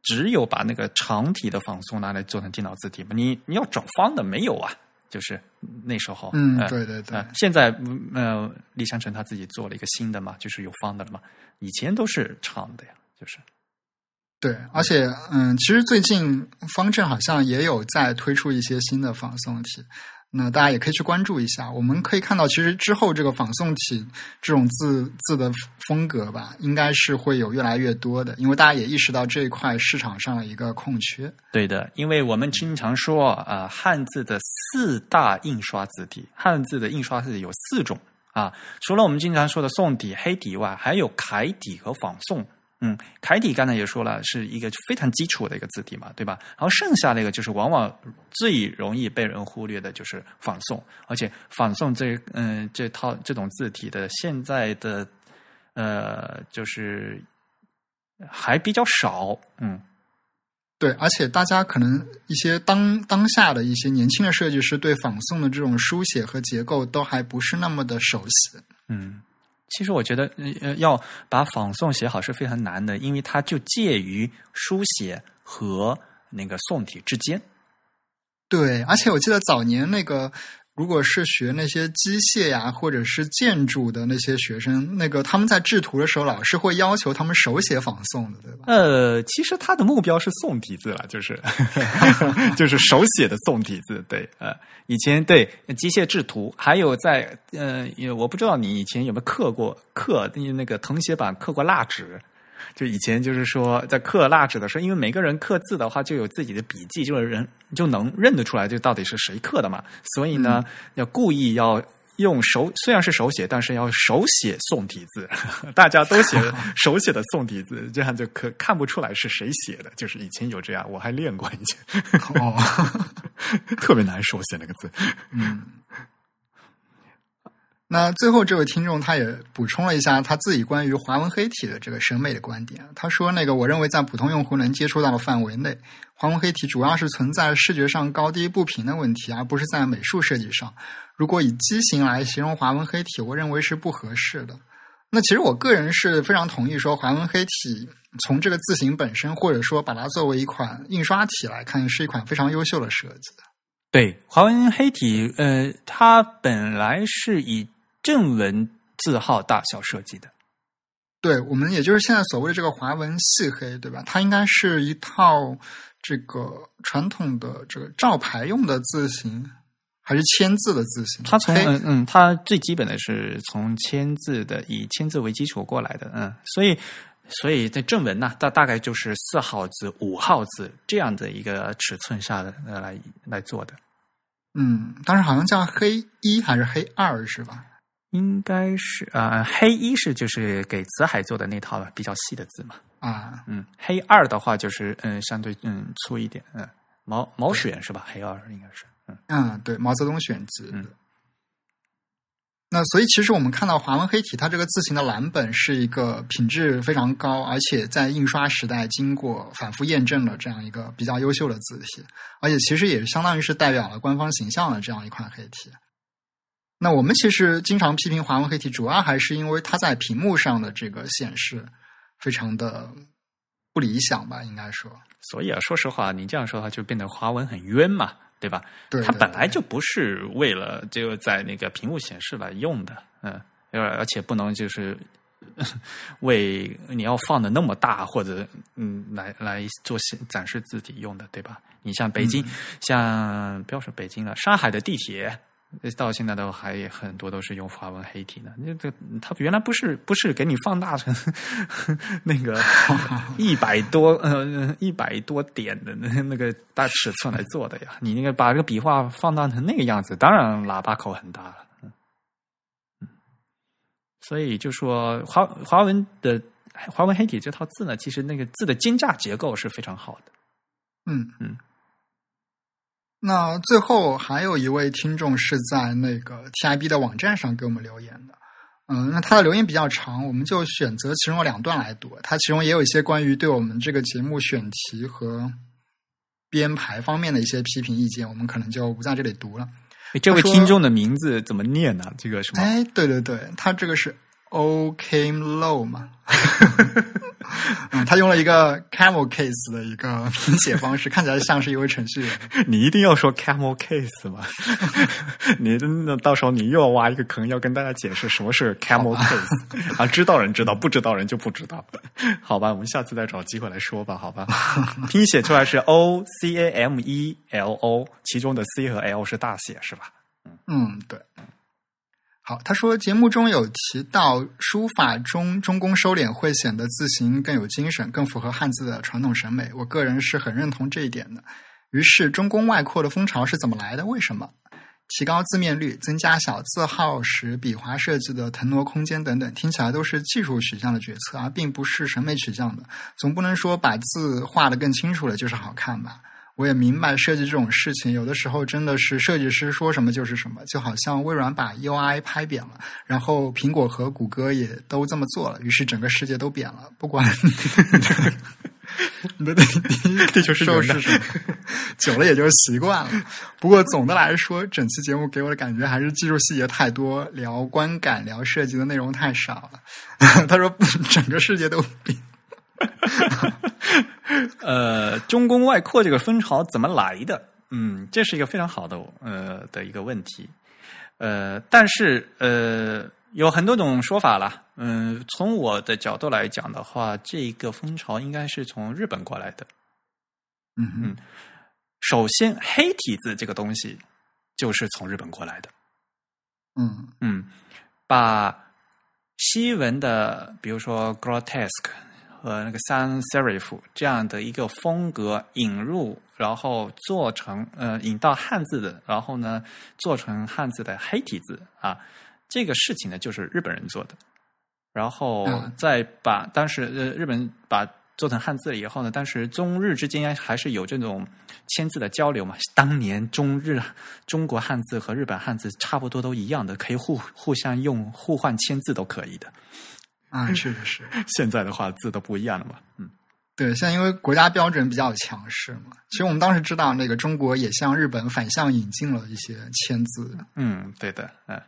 只有把那个长体的仿宋拿来做成电脑字体嘛，你你要找方的没有啊？就是那时候，嗯，对对对。现在呃，李香成他自己做了一个新的嘛，就是有方的了嘛，以前都是长的呀，就是。对，而且嗯，其实最近方正好像也有在推出一些新的仿宋体，那大家也可以去关注一下。我们可以看到，其实之后这个仿宋体这种字字的风格吧，应该是会有越来越多的，因为大家也意识到这一块市场上的一个空缺。对的，因为我们经常说啊，汉字的四大印刷字体，汉字的印刷字体有四种啊，除了我们经常说的宋体、黑体外，还有楷体和仿宋。嗯，楷体刚才也说了，是一个非常基础的一个字体嘛，对吧？然后剩下那个就是往往最容易被人忽略的，就是仿宋。而且仿宋这嗯这套这种字体的现在的呃，就是还比较少。嗯，对，而且大家可能一些当当下的一些年轻的设计师对仿宋的这种书写和结构都还不是那么的熟悉。嗯。其实我觉得，呃，要把仿宋写好是非常难的，因为它就介于书写和那个宋体之间。对，而且我记得早年那个。如果是学那些机械呀，或者是建筑的那些学生，那个他们在制图的时候，老师会要求他们手写仿宋的，对吧？呃，其实他的目标是宋体字了，就是 *laughs* 就是手写的宋体字。对，呃，以前对机械制图，还有在呃，我不知道你以前有没有刻过刻那个誊写板刻过蜡纸。就以前就是说，在刻蜡纸的时候，因为每个人刻字的话，就有自己的笔记，就是人就能认得出来，就到底是谁刻的嘛。所以呢，要故意要用手，虽然是手写，但是要手写宋体字，*laughs* 大家都写 *laughs* 手写的宋体字，这样就可看不出来是谁写的。就是以前有这样，我还练过以前，哦，*laughs* 特别难手写那个字，嗯。那最后这位听众他也补充了一下他自己关于华文黑体的这个审美的观点。他说：“那个我认为在普通用户能接触到的范围内，华文黑体主要是存在视觉上高低不平的问题，而不是在美术设计上。如果以畸形来形容华文黑体，我认为是不合适的。那其实我个人是非常同意说，华文黑体从这个字形本身，或者说把它作为一款印刷体来看，是一款非常优秀的设计。对，华文黑体，呃，它本来是以正文字号大小设计的，对我们也就是现在所谓的这个华文细黑，对吧？它应该是一套这个传统的这个照牌用的字形，还是签字的字形？它从嗯嗯，它最基本的是从签字的，以签字为基础过来的，嗯，所以所以在正文呢，大大概就是四号字、五号字这样的一个尺寸下的呃来来做的，嗯，当时好像叫黑一还是黑二是吧？应该是呃黑一是就是给辞海做的那套比较细的字嘛，啊，嗯，黑二的话就是嗯相对嗯粗一点，嗯，毛毛选是吧？黑二应该是，嗯嗯，对，毛泽东选集。嗯那所以其实我们看到华文黑体，它这个字形的蓝本是一个品质非常高，而且在印刷时代经过反复验证了这样一个比较优秀的字体，而且其实也相当于是代表了官方形象的这样一款黑体。那我们其实经常批评华文黑体，主要还是因为它在屏幕上的这个显示非常的不理想吧，应该说。所以啊，说实话，你这样说的话，就变得华文很冤嘛，对吧？对，它对本来就不是为了就在那个屏幕显示来用的，嗯，而而且不能就是 *laughs* 为你要放的那么大或者嗯来来做显展示自己用的，对吧？你像北京，像不要说北京了，上海的地铁。到现在都还很多都是用华文黑体的，那这它原来不是不是给你放大成 *laughs* 那个 *laughs* 一百多呃一百多点的那那个大尺寸来做的呀，你那个把这个笔画放大成那个样子，当然喇叭口很大了，嗯，嗯。所以就说华华文的华文黑体这套字呢，其实那个字的金架结构是非常好的，嗯嗯。那最后还有一位听众是在那个 TIB 的网站上给我们留言的，嗯，那他的留言比较长，我们就选择其中的两段来读。他其中也有一些关于对我们这个节目选题和编排方面的一些批评意见，我们可能就不在这里读了。这位听众的名字怎么念呢、这个什么？哎，对对对，他这个是 O came low 嘛，*laughs* 嗯，他用了一个 camel case 的一个拼写方式，看起来像是一位程序员。*laughs* 你一定要说 camel case 吗？*laughs* 你那到时候你又要挖一个坑，要跟大家解释什么是 camel case 啊？知道人知道，不知道人就不知道。好吧，我们下次再找机会来说吧，好吧？拼写出来是 O C A M E L O，其中的 C 和 L 是大写，是吧？嗯，对。好，他说节目中有提到书法中中宫收敛会显得字形更有精神，更符合汉字的传统审美。我个人是很认同这一点的。于是中宫外扩的风潮是怎么来的？为什么？提高字面率、增加小字号时笔画设计的腾挪空间等等，听起来都是技术取向的决策，而并不是审美取向的。总不能说把字画得更清楚了就是好看吧？我也明白设计这种事情，有的时候真的是设计师说什么就是什么，就好像微软把 UI 拍扁了，然后苹果和谷歌也都这么做了，于是整个世界都扁了。不管你的 *laughs* 地球是什么，久了也就习惯了。不过总的来说，整期节目给我的感觉还是技术细节太多，聊观感、聊设计的内容太少了。*laughs* 他说，整个世界都扁。*laughs* 呃，中宫外扩这个风潮怎么来的？嗯，这是一个非常好的呃的一个问题。呃，但是呃，有很多种说法了。嗯，从我的角度来讲的话，这个风潮应该是从日本过来的。嗯嗯首先，黑体字这个东西就是从日本过来的。嗯嗯，把西文的，比如说 grotesque 和那个 sans serif 这样的一个风格引入，然后做成呃引到汉字的，然后呢做成汉字的黑体字啊，这个事情呢就是日本人做的，然后嗯再把当时呃日本把做成汉字了以后呢，当时中日之间还是有这种签字的交流嘛。当年中日中国汉字和日本汉字差不多都一样的，可以互互相用互换签字都可以的。啊，*laughs* 是是是。现在的话字都不一样了嘛，嗯。对，现在因为国家标准比较强势嘛，其实我们当时知道，那个中国也向日本反向引进了一些签字。嗯，对的，嗯，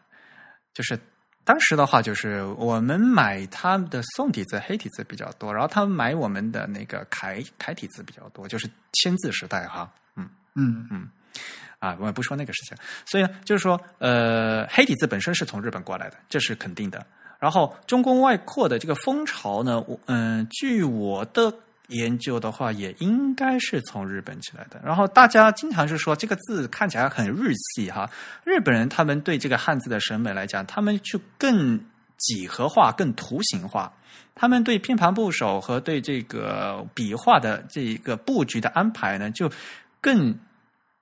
就是当时的话，就是我们买他们的宋体字、黑体字比较多，然后他们买我们的那个楷楷体字比较多，就是签字时代哈，嗯嗯啊，我也不说那个事情，所以呢，就是说，呃，黑体字本身是从日本过来的，这是肯定的。然后中公外扩的这个风潮呢，我嗯，据我的研究的话，也应该是从日本起来的。然后大家经常是说这个字看起来很日系哈，日本人他们对这个汉字的审美来讲，他们就更几何化、更图形化。他们对偏旁部首和对这个笔画的这一个布局的安排呢，就更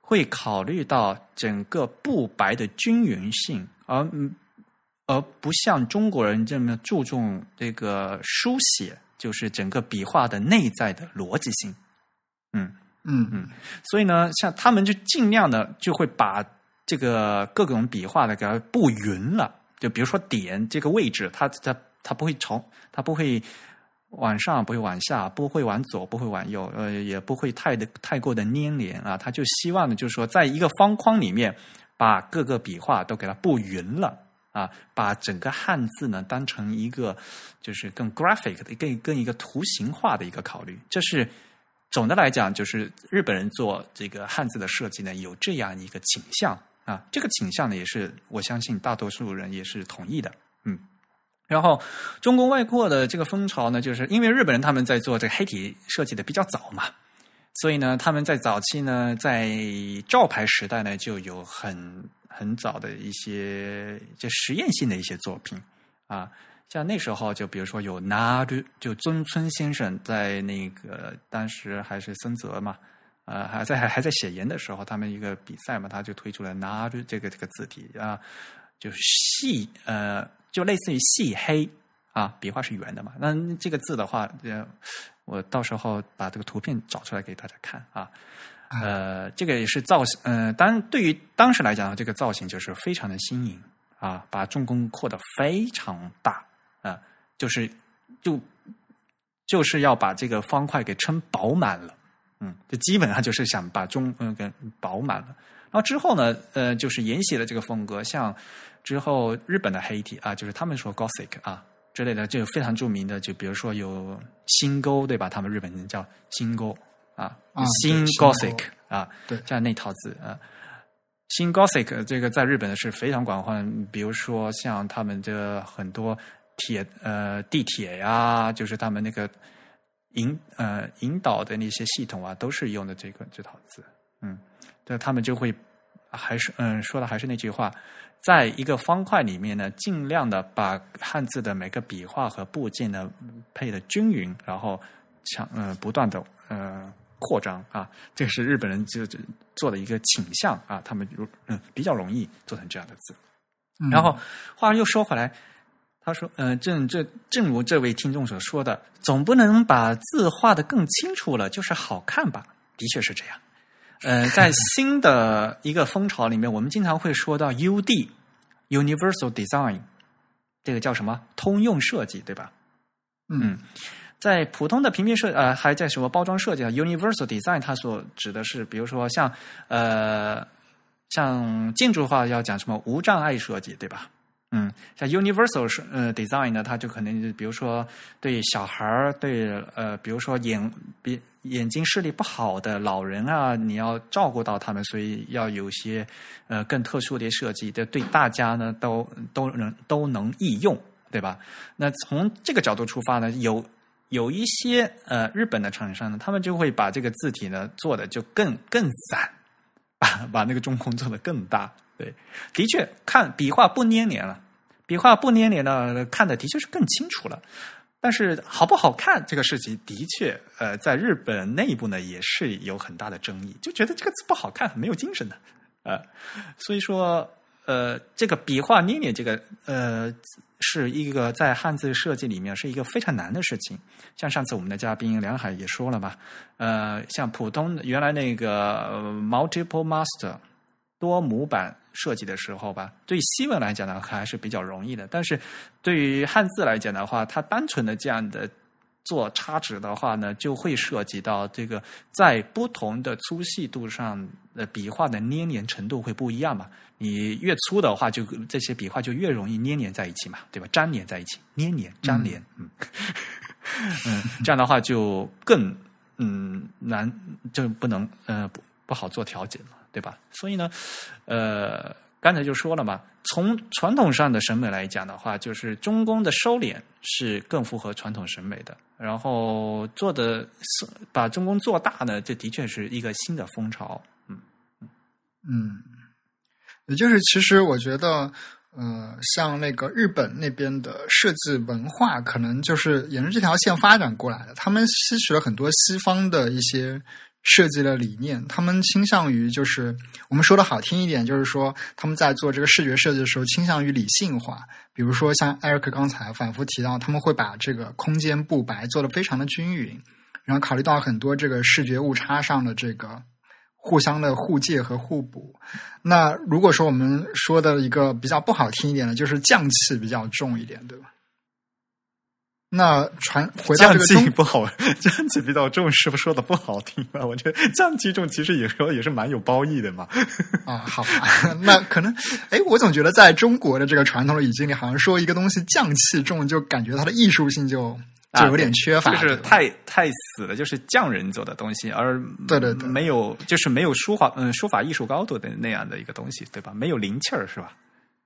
会考虑到整个布白的均匀性，而而不像中国人这么注重这个书写，就是整个笔画的内在的逻辑性。嗯嗯嗯，所以呢，像他们就尽量的就会把这个各种笔画的给它布匀了。就比如说点这个位置，它它它不会朝，它不会往上，不会往下，不会往左，不会往右，呃，也不会太的太过的粘连啊。他就希望呢，就是说，在一个方框里面，把各个笔画都给它布匀了啊，把整个汉字呢当成一个就是更 graphic 的、更更一个图形化的一个考虑。这是总的来讲，就是日本人做这个汉字的设计呢，有这样一个倾向。啊，这个倾向呢，也是我相信大多数人也是同意的，嗯。然后，中国外扩的这个风潮呢，就是因为日本人他们在做这个黑体设计的比较早嘛，所以呢，他们在早期呢，在照牌时代呢，就有很很早的一些就实验性的一些作品啊，像那时候就比如说有拿就尊村先生在那个当时还是森泽嘛。呃，还在还还在写研的时候，他们一个比赛嘛，他就推出了拿着这个这个字体啊，就是细呃，就类似于细黑啊，笔画是圆的嘛。那这个字的话，呃，我到时候把这个图片找出来给大家看啊。呃，这个也是造型，呃，当然对于当时来讲，这个造型就是非常的新颖啊，把重工扩的非常大啊，就是就就是要把这个方块给撑饱满了。嗯，就基本上就是想把中嗯给饱满了，然后之后呢，呃，就是沿袭了这个风格，像之后日本的黑体啊，就是他们说 Gothic 啊之类的，就非常著名的，就比如说有新沟对吧？他们日本人叫新沟啊，新 Gothic 啊，对，这样那套字啊，新 Gothic 这个在日本是非常广泛，比如说像他们的很多铁呃地铁呀，就是他们那个。引呃引导的那些系统啊，都是用的这个这套字，嗯，对，他们就会还是嗯说的还是那句话，在一个方块里面呢，尽量的把汉字的每个笔画和部件呢配的均匀，然后强呃不断的呃扩张啊，这个是日本人就做的一个倾向啊，他们如嗯比较容易做成这样的字，然后话又说回来。他说：“嗯，正这正如这位听众所说的，总不能把字画的更清楚了，就是好看吧？的确是这样。呃，*laughs* 在新的一个风潮里面，我们经常会说到 UD（Universal Design），这个叫什么？通用设计，对吧？嗯，在普通的平面设呃，还在什么包装设计啊？Universal Design 它所指的是，比如说像呃，像建筑的话要讲什么无障碍设计，对吧？”嗯，像 universal 是呃 design 呢，它就可能比如说对小孩儿，对呃，比如说眼比眼睛视力不好的老人啊，你要照顾到他们，所以要有些呃更特殊的设计，的对大家呢都都能都能易用，对吧？那从这个角度出发呢，有有一些呃日本的厂商呢，他们就会把这个字体呢做的就更更散，把把那个中空做的更大。对，的确看笔画不粘连了，笔画不粘连呢，看的的确是更清楚了。但是好不好看这个事情，的确呃，在日本内部呢也是有很大的争议，就觉得这个字不好看，很没有精神的。呃，所以说呃，这个笔画捏捏这个呃，是一个在汉字设计里面是一个非常难的事情。像上次我们的嘉宾梁海也说了嘛，呃，像普通原来那个 multiple master 多模板。设计的时候吧，对西文来讲呢还是比较容易的，但是对于汉字来讲的话，它单纯的这样的做插纸的话呢，就会涉及到这个在不同的粗细度上的笔画的粘连程度会不一样嘛。你越粗的话，就这些笔画就越容易粘连在一起嘛，对吧？粘连在一起，粘连粘连，嗯 *laughs* 嗯，这样的话就更嗯难，就不能呃不不好做调节了。对吧？所以呢，呃，刚才就说了嘛，从传统上的审美来讲的话，就是中宫的收敛是更符合传统审美的。然后做的把中宫做大呢，这的确是一个新的风潮。嗯嗯，也就是其实我觉得，呃，像那个日本那边的设计文化，可能就是沿着这条线发展过来的。他们吸取了很多西方的一些。设计的理念，他们倾向于就是我们说的好听一点，就是说他们在做这个视觉设计的时候倾向于理性化。比如说像艾瑞克刚才反复提到，他们会把这个空间布白做的非常的均匀，然后考虑到很多这个视觉误差上的这个互相的互借和互补。那如果说我们说的一个比较不好听一点的，就是匠气比较重一点，对吧？那传回到这个降不好，降气比较重，是不是说的不好听啊？我觉得降气重其实有时候也是蛮有褒义的嘛。啊，好吧，那可能，哎，我总觉得在中国的这个传统的语境里，好像说一个东西降气重，就感觉它的艺术性就就有点缺乏，就是太太死了，就是匠人做的东西，而对对对，没有就是没有书法嗯书法艺术高度的那样的一个东西，对吧？没有灵气儿，是吧？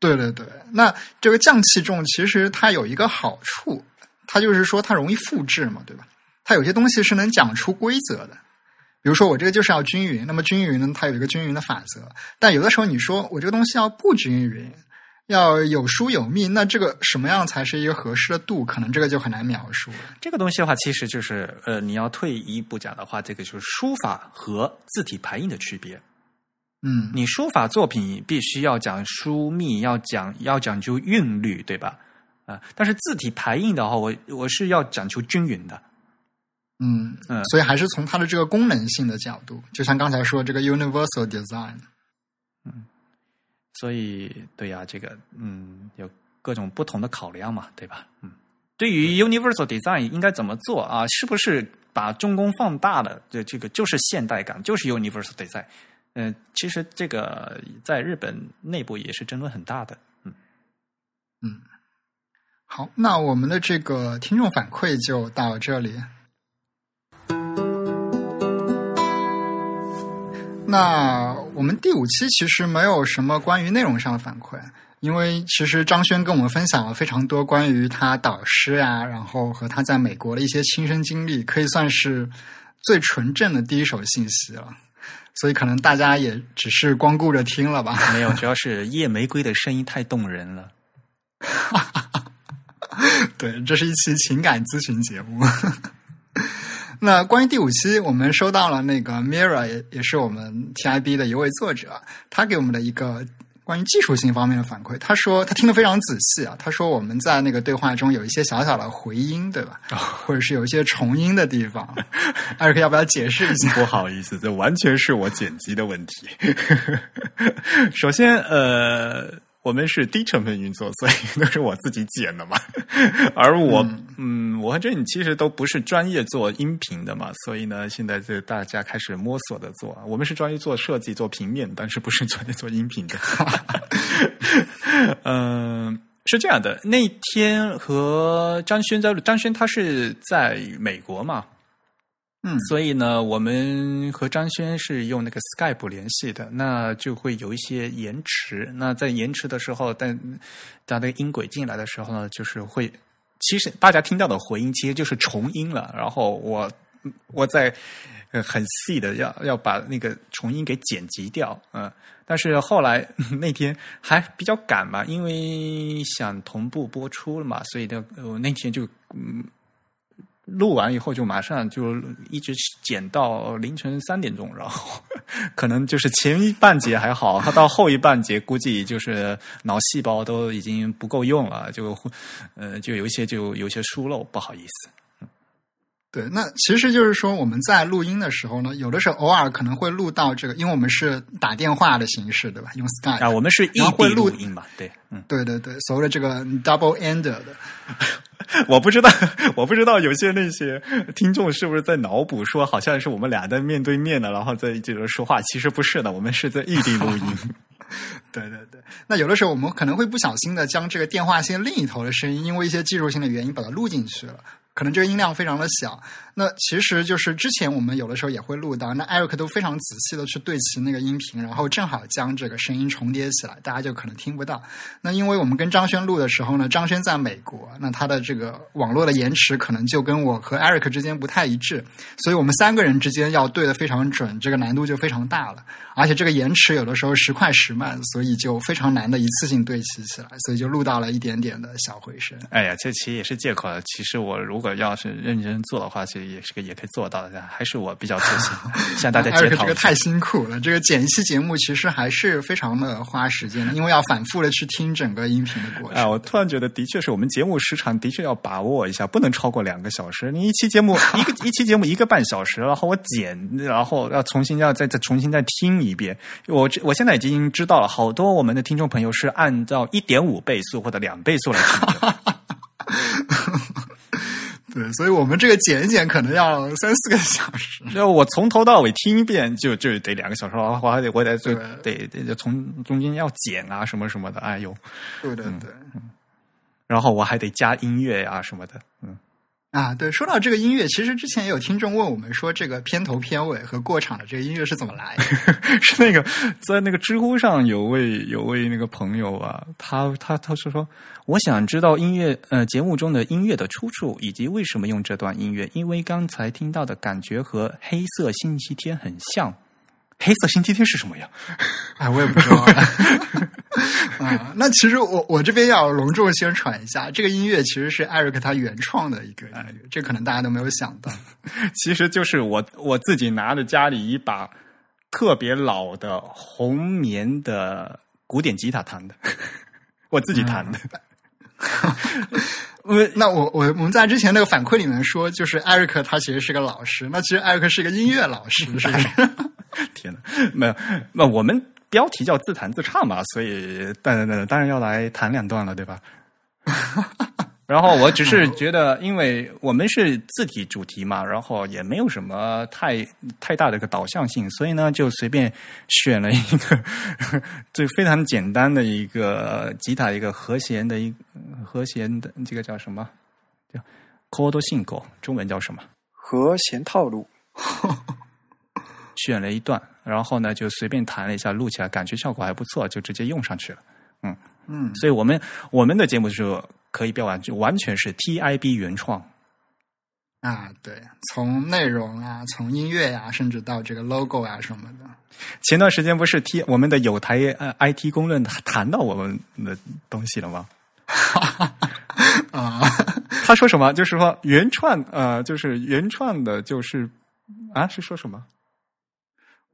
对对对，那这个降气重其实它有一个好处。它就是说，它容易复制嘛，对吧？它有些东西是能讲出规则的，比如说我这个就是要均匀，那么均匀呢，它有一个均匀的法则。但有的时候你说我这个东西要不均匀，要有疏有密，那这个什么样才是一个合适的度？可能这个就很难描述。这个东西的话，其实就是呃，你要退一步讲的话，这个就是书法和字体排印的区别。嗯，你书法作品必须要讲疏密，要讲要讲究韵律，对吧？啊，但是字体排印的话，我我是要讲求均匀的，嗯嗯，所以还是从它的这个功能性的角度，就像刚才说这个 universal design，嗯，所以对呀，这个嗯有各种不同的考量嘛，对吧？嗯，对于 universal design 应该怎么做啊？是不是把中宫放大了？这这个就是现代感，就是 universal design。嗯，其实这个在日本内部也是争论很大的，嗯嗯。好，那我们的这个听众反馈就到这里。那我们第五期其实没有什么关于内容上的反馈，因为其实张轩跟我们分享了非常多关于他导师啊，然后和他在美国的一些亲身经历，可以算是最纯正的第一手信息了。所以可能大家也只是光顾着听了吧？*laughs* 没有，主要是夜玫瑰的声音太动人了。*laughs* *laughs* 对，这是一期情感咨询节目。那关于第五期，我们收到了那个 Mira，也也是我们 TIB 的一位作者，他给我们的一个关于技术性方面的反馈。他说他听得非常仔细啊，他说我们在那个对话中有一些小小的回音，对吧？或者是有一些重音的地方，艾瑞克要不要解释一下？*laughs* 不好意思，这完全是我剪辑的问题。*laughs* 首先，呃。我们是低成本运作，所以都是我自己剪的嘛。而我，嗯，我和郑其实都不是专业做音频的嘛，所以呢，现在就大家开始摸索的做。我们是专业做设计、做平面，但是不是专业做音频的。*laughs* 嗯，是这样的。那天和张轩在，张轩他是在美国嘛。嗯，所以呢，我们和张轩是用那个 Skype 联系的，那就会有一些延迟。那在延迟的时候，但当那个音轨进来的时候呢，就是会，其实大家听到的回音其实就是重音了。然后我我在很细的要要把那个重音给剪辑掉，嗯，但是后来 *laughs* 那天还比较赶嘛，因为想同步播出了嘛，所以呢，我那天就嗯。录完以后就马上就一直剪到凌晨三点钟，然后 *laughs* 可能就是前一半节还好，他到后一半节估计就是脑细胞都已经不够用了，就呃就有一些就有些疏漏，不好意思。对，那其实就是说我们在录音的时候呢，有的时候偶尔可能会录到这个，因为我们是打电话的形式，对吧？用 Skype 啊，我们是异地录音嘛，对，嗯，对对对，所谓的这个 double end 的。*laughs* 我不知道，*laughs* 我不知道有些那些听众是不是在脑补说，好像是我们俩在面对面的，然后在这个说话。其实不是的，我们是在异地录音。*laughs* 对对对，那有的时候我们可能会不小心的将这个电话线另一头的声音，因为一些技术性的原因把它录进去了。可能这个音量非常的小。那其实就是之前我们有的时候也会录到，那 Eric 都非常仔细的去对齐那个音频，然后正好将这个声音重叠起来，大家就可能听不到。那因为我们跟张轩录的时候呢，张轩在美国，那他的这个网络的延迟可能就跟我和 Eric 之间不太一致，所以我们三个人之间要对的非常准，这个难度就非常大了。而且这个延迟有的时候时快时慢，所以就非常难的一次性对齐起来，所以就录到了一点点的小回声。哎呀，这其实也是借口。其实我如果要是认真做的话，其实也是个也可以做到的。还是我比较自信，*laughs* 向大家检讨。这个太辛苦了，这个剪一期节目其实还是非常的花时间的，因为要反复的去听整个音频的过程。啊，我突然觉得，的确是我们节目时长的确要把握一下，不能超过两个小时。你一期节目一个 *laughs* 一期节目一个半小时，然后我剪，然后要重新要再再重新再听一遍。我我现在已经知道了，好多我们的听众朋友是按照一点五倍速或者两倍速来听。*laughs* 对，所以我们这个剪一剪可能要三四个小时。那我从头到尾听一遍就就得两个小时，我还得我得得得从中间要剪啊什么什么的，哎呦，对对对，然后我还得加音乐呀什么的，嗯。啊，对，说到这个音乐，其实之前也有听众问我们说，这个片头、片尾和过场的这个音乐是怎么来的？*laughs* 是那个在那个知乎上有位有位那个朋友啊，他他他是说，我想知道音乐呃节目中的音乐的出处以及为什么用这段音乐，因为刚才听到的感觉和《黑色星期天》很像。黑色星期天是什么呀？哎，我也不知道。*laughs* 啊，那其实我我这边要隆重宣传一下，这个音乐其实是艾瑞克他原创的一个音乐，这可能大家都没有想到。*laughs* 其实就是我我自己拿着家里一把特别老的红棉的古典吉他弹的，*laughs* 我自己弹的。我那我我我们在之前那个反馈里面说，就是艾瑞克他其实是个老师，那其实艾瑞克是个音乐老师，是不是？*laughs* 天哪，没有，那我们标题叫自弹自唱嘛，所以当然当然要来弹两段了，对吧？*laughs* 然后我只是觉得，因为我们是字体主题嘛，然后也没有什么太太大的一个导向性，所以呢，就随便选了一个 *laughs* 最非常简单的一个吉他一个和弦的一和弦的这个叫什么？叫 chord 性格，中文叫什么？和弦套路。选了一段，然后呢，就随便弹了一下，录起来感觉效果还不错，就直接用上去了。嗯嗯，所以我们我们的节目是可以标完，就完全是 TIB 原创啊。对，从内容啊，从音乐呀，甚至到这个 logo 啊什么的。前段时间不是 T 我们的有台呃 IT 公论谈到我们的东西了吗？*laughs* 啊，他说什么？就是说原创呃，就是原创的，就是啊，是说什么？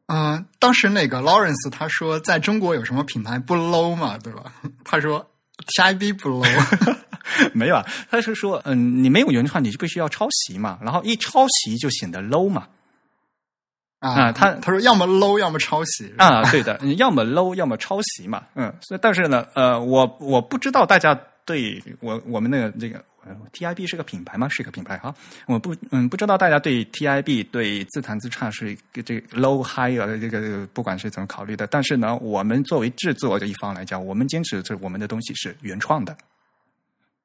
嗯，当时那个 Lawrence 他说，在中国有什么品牌不 low 嘛，对吧？*laughs* 他说 TIB 不 low，*laughs* 没有啊，他是说，嗯，你没有原创，你就必须要抄袭嘛，然后一抄袭就显得 low 嘛。啊，他他说要么 low，要么抄袭啊，对的，要么 low，要么抄袭嘛。嗯，所以但是呢，呃，我我不知道大家对我我们那个这个。TIB 是个品牌吗？是一个品牌哈。我不嗯不知道大家对 TIB 对自弹自唱是这个 low high 啊这个不管是怎么考虑的，但是呢，我们作为制作的一方来讲，我们坚持这我们的东西是原创的。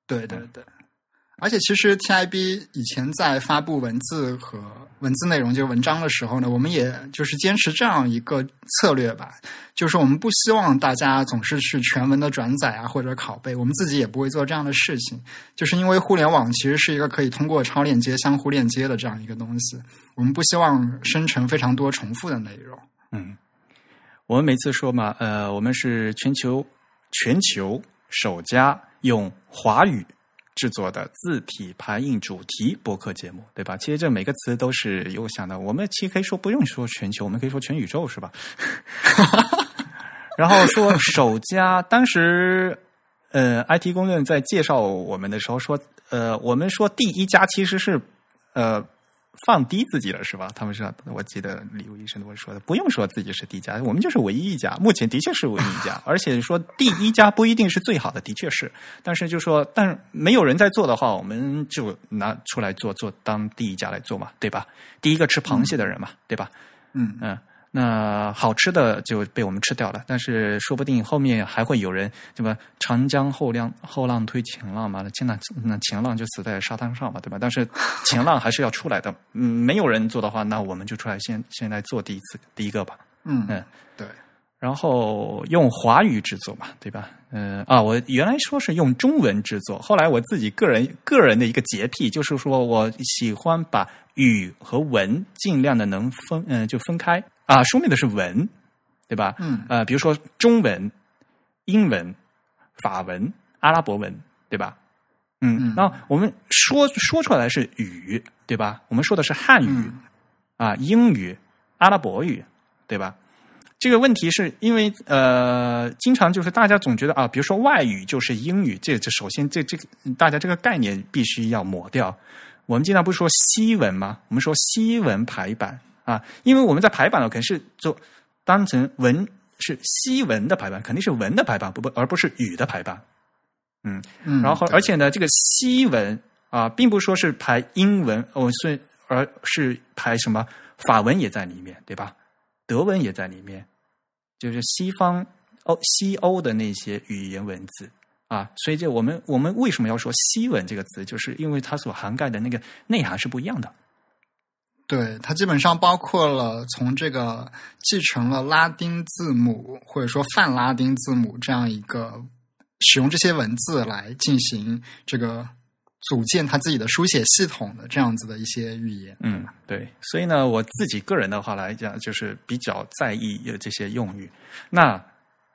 对对对。而且，其实 TIB 以前在发布文字和文字内容，就是文章的时候呢，我们也就是坚持这样一个策略吧，就是我们不希望大家总是去全文的转载啊，或者拷贝，我们自己也不会做这样的事情，就是因为互联网其实是一个可以通过超链接相互链接的这样一个东西，我们不希望生成非常多重复的内容。嗯，我们每次说嘛，呃，我们是全球全球首家用华语。制作的字体排印主题播客节目，对吧？其实这每个词都是有想的。我们其实可以说不用说全球，我们可以说全宇宙，是吧？*laughs* 然后说首家，当时呃，IT 公论在介绍我们的时候说，呃，我们说第一家其实是呃。放低自己了是吧？他们说，我记得李武医生我说的，不用说自己是第一家，我们就是唯一一家。目前的确是唯一一家，*laughs* 而且说第一家不一定是最好的，的确是。但是就说，但没有人在做的话，我们就拿出来做做当第一家来做嘛，对吧？第一个吃螃蟹的人嘛，对吧？嗯嗯。那好吃的就被我们吃掉了，但是说不定后面还会有人对吧？长江后浪后浪推前浪嘛，那前浪那前浪就死在沙滩上嘛，对吧？但是前浪还是要出来的，嗯，没有人做的话，那我们就出来先先来做第一次第一个吧，嗯嗯，对，然后用华语制作嘛，对吧？嗯啊，我原来说是用中文制作，后来我自己个人个人的一个洁癖，就是说我喜欢把语和文尽量的能分，嗯、就分开啊。书面的是文，对吧？嗯呃，比如说中文、英文、法文、阿拉伯文，对吧？嗯嗯，那我们说说出来是语，对吧？我们说的是汉语、嗯啊，英语、阿拉伯语，对吧？这个问题是因为呃，经常就是大家总觉得啊，比如说外语就是英语，这这首先这这个大家这个概念必须要抹掉。我们经常不是说西文吗？我们说西文排版啊，因为我们在排版呢，肯定是就当成文是西文的排版，肯定是文的排版，不不，而不是语的排版。嗯，嗯，然后而且呢，这个西文啊，并不说是排英文哦，是而是排什么法文也在里面，对吧？德文也在里面，就是西方欧西欧的那些语言文字啊，所以这我们我们为什么要说西文这个词，就是因为它所涵盖的那个内涵是不一样的。对，它基本上包括了从这个继承了拉丁字母或者说泛拉丁字母这样一个使用这些文字来进行这个组建它自己的书写系统的这样子的一些语言。嗯，对，所以呢，我自己个人的话来讲，就是比较在意呃这些用语。那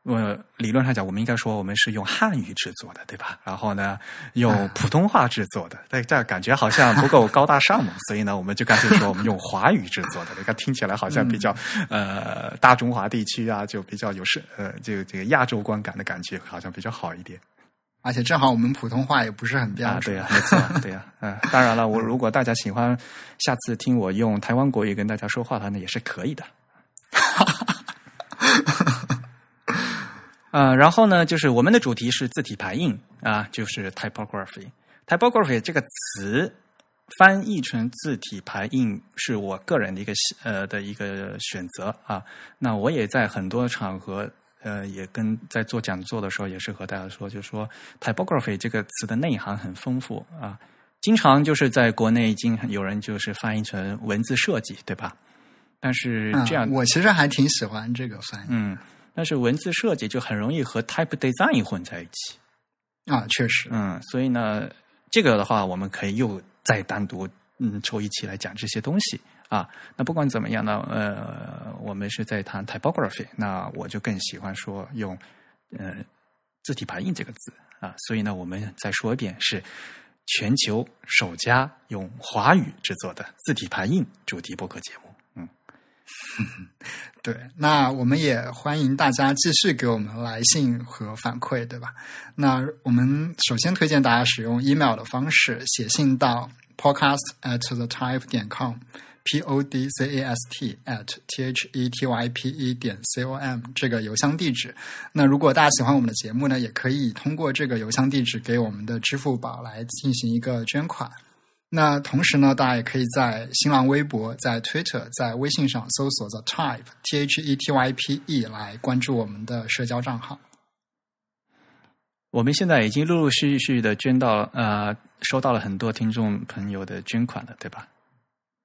呃，理论上讲，我们应该说我们是用汉语制作的，对吧？然后呢，用普通话制作的，但这样感觉好像不够高大上嘛，所以呢，我们就干脆说我们用华语制作的，你看听起来好像比较、呃大中华地区啊，就比较有是呃这个这个亚洲观感的感觉，好像比较好一点。而且正好我们普通话也不是很标啊，准，对呀、没错啊，对呀、*laughs* 嗯、当然了，我如果大家喜欢下次听我用台湾国语跟大家说话的话，那也是可以的。*laughs* 呃，然后呢，就是我们的主题是字体排印啊，就是 typography。typography 这个词翻译成字体排印是我个人的一个呃的一个选择啊。那我也在很多场合呃，也跟在做讲座的时候，也是和大家说，就是说 typography 这个词的内涵很丰富啊。经常就是在国内已经有人就是翻译成文字设计，对吧？但是这样，嗯，我其实还挺喜欢这个翻译、嗯，但是文字设计就很容易和 type design 混在一起，啊，确实，嗯，所以呢，这个的话，我们可以又再单独嗯抽一期来讲这些东西啊。那不管怎么样呢，呃，我们是在谈 typography，那我就更喜欢说用呃字体排印这个字啊。所以呢，我们再说一遍，是全球首家用华语制作的字体排印主题播客节目。嗯，*laughs* 对，那我们也欢迎大家继续给我们来信和反馈，对吧？那我们首先推荐大家使用 email 的方式写信到 podcast at the type 点 com，p o d c a s t at t h e t y p e 点 c o m 这个邮箱地址。那如果大家喜欢我们的节目呢，也可以通过这个邮箱地址给我们的支付宝来进行一个捐款。那同时呢，大家也可以在新浪微博、在 Twitter、在微信上搜索 The Type T H E T Y P E 来关注我们的社交账号。我们现在已经陆陆续续的捐到呃，收到了很多听众朋友的捐款了，对吧？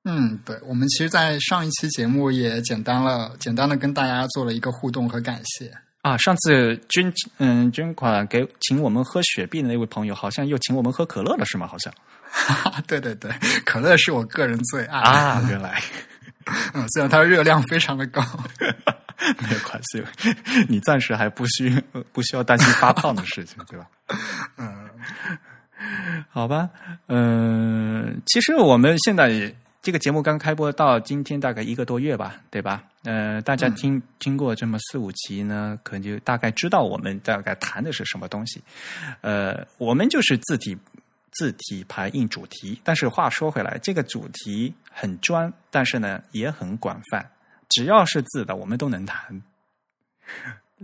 嗯，对，我们其实，在上一期节目也简单了，简单的跟大家做了一个互动和感谢。啊，上次捐嗯捐款给请我们喝雪碧的那位朋友，好像又请我们喝可乐了，是吗？好像 *laughs* 对对对，可乐是我个人最爱啊，原来 *laughs* 嗯，虽然它热量非常的高。*laughs* 没有关系，你暂时还不需不需要担心发胖的事情，对吧？嗯，好吧，嗯、其实我们现在这个节目刚开播到今天大概一个多月吧，对吧？呃，大家听、听过这么四五集呢，可能就大概知道我们大概谈的是什么东西。呃，我们就是字体字体排印主题，但是话说回来，这个主题很专，但是呢也很广泛，只要是字的我们都能谈。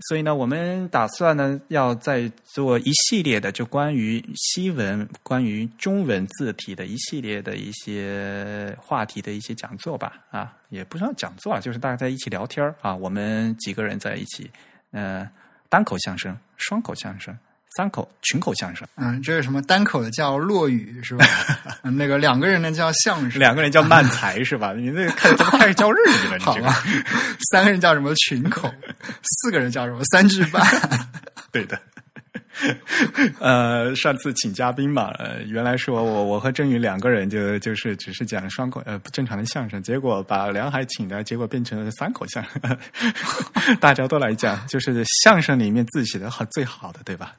所以呢，我们打算呢，要再做一系列的，就关于西文、关于中文字体的一系列的一些话题的一些讲座吧。啊，也不算讲座啊，就是大家在一起聊天啊，我们几个人在一起，呃，单口相声、双口相声、三口群口相声，嗯，这是什么单口的叫落雨是吧？*laughs* 嗯那个两个人的叫相声，两个人叫慢才是吧？*laughs* 你那个开怎么开始教日语了？你这个好吧，三个人叫什么群口，四个人叫什么三句半。*laughs* 对的。*laughs* 呃，上次请嘉宾嘛，原来说我我和郑宇两个人就就是只是讲双口呃不正常的相声，结果把梁海请来，结果变成了三口相声，*laughs* 大家都来讲，就是相声里面自己写的好最好的，对吧？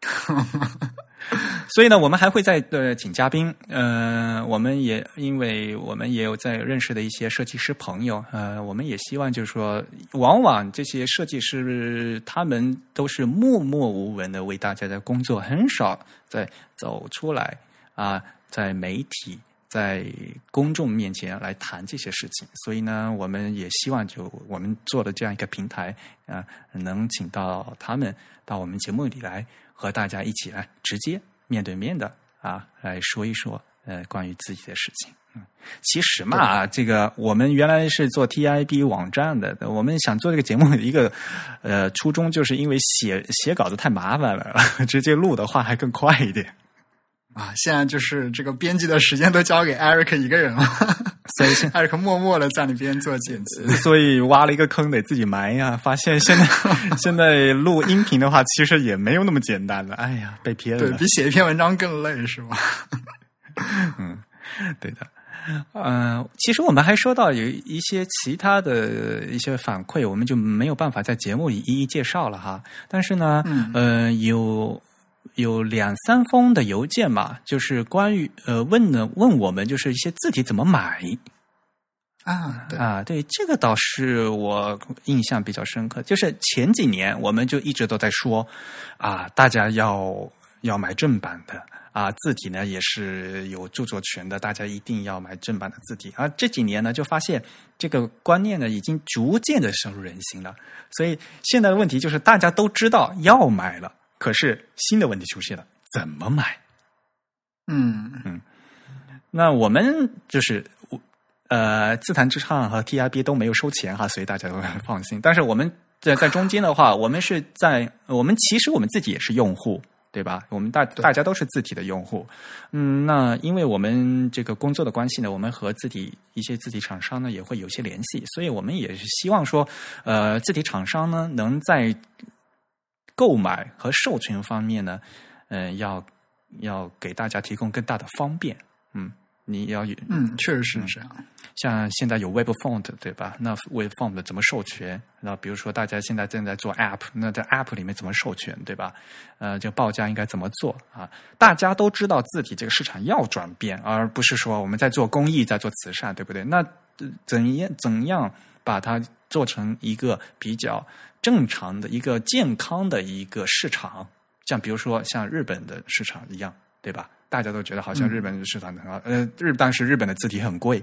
*laughs* 所以呢，我们还会再呃请嘉宾，呃，我们也因为我们也有在认识的一些设计师朋友，呃，我们也希望就是说，往往这些设计师他们都是默默无闻的为大家在工作，很少在走出来啊、在媒体。在公众面前来谈这些事情，所以呢，我们也希望就我们做的这样一个平台啊、能请到他们到我们节目里来，和大家一起来直接面对面的啊来说一说呃关于自己的事情。嗯，其实嘛，这个我们原来是做 TIB 网站的，我们想做这个节目的一个呃初衷，就是因为写写稿子太麻烦了，*laughs* 直接录的话还更快一点。啊，现在就是这个编辑的时间都交给 Eric 一个人了，所以现，*laughs* Eric 默默的在那边做剪辑。*laughs* 所以挖了一个坑得自己埋呀，发现现在 *laughs* 现在录音频的话，其实也没有那么简单了。哎呀，被骗了。对比写一篇文章更累是吧？对的，呃，其实我们还说到有一些其他的一些反馈，我们就没有办法在节目里一一介绍了哈。但是呢，嗯呃，有有两三封的邮件嘛，就是关于呃问呢问我们就是一些字体怎么买啊，对，啊，对，这个倒是我印象比较深刻。就是前几年我们就一直都在说啊，大家要要买正版的。啊，字体呢也是有著作权的，大家一定要买正版的字体。而这几年呢，就发现这个观念呢已经逐渐的深入人心了。所以现在的问题就是，大家都知道要买了，可是新的问题出现了，怎么买？嗯嗯那我们就是呃，自弹自唱和 TIB 都没有收钱哈，所以大家都很放心。但是我们在在中间的话，*laughs* 我们是在我们其实我们自己也是用户。对吧？我们大大家都是字体的用户，嗯，那因为我们这个工作的关系呢，我们和字体一些字体厂商呢也会有些联系，所以我们也是希望说，呃，字体厂商呢能在购买和授权方面呢，嗯、要要给大家提供更大的方便，嗯，你要有嗯，确实是这样。像现在有 Web Font 对吧？那 Web Font 怎么授权？那比如说大家现在正在做 App，那在 App 里面怎么授权对吧？呃，这个报价应该怎么做啊？大家都知道字体这个市场要转变，而不是说我们在做公益，在做慈善，对不对？那呃怎样怎样把它做成一个比较正常的一个健康的一个市场？像比如说像日本的市场一样，对吧？大家都觉得好像日本的市场很好，呃，日当时日本的字体很贵，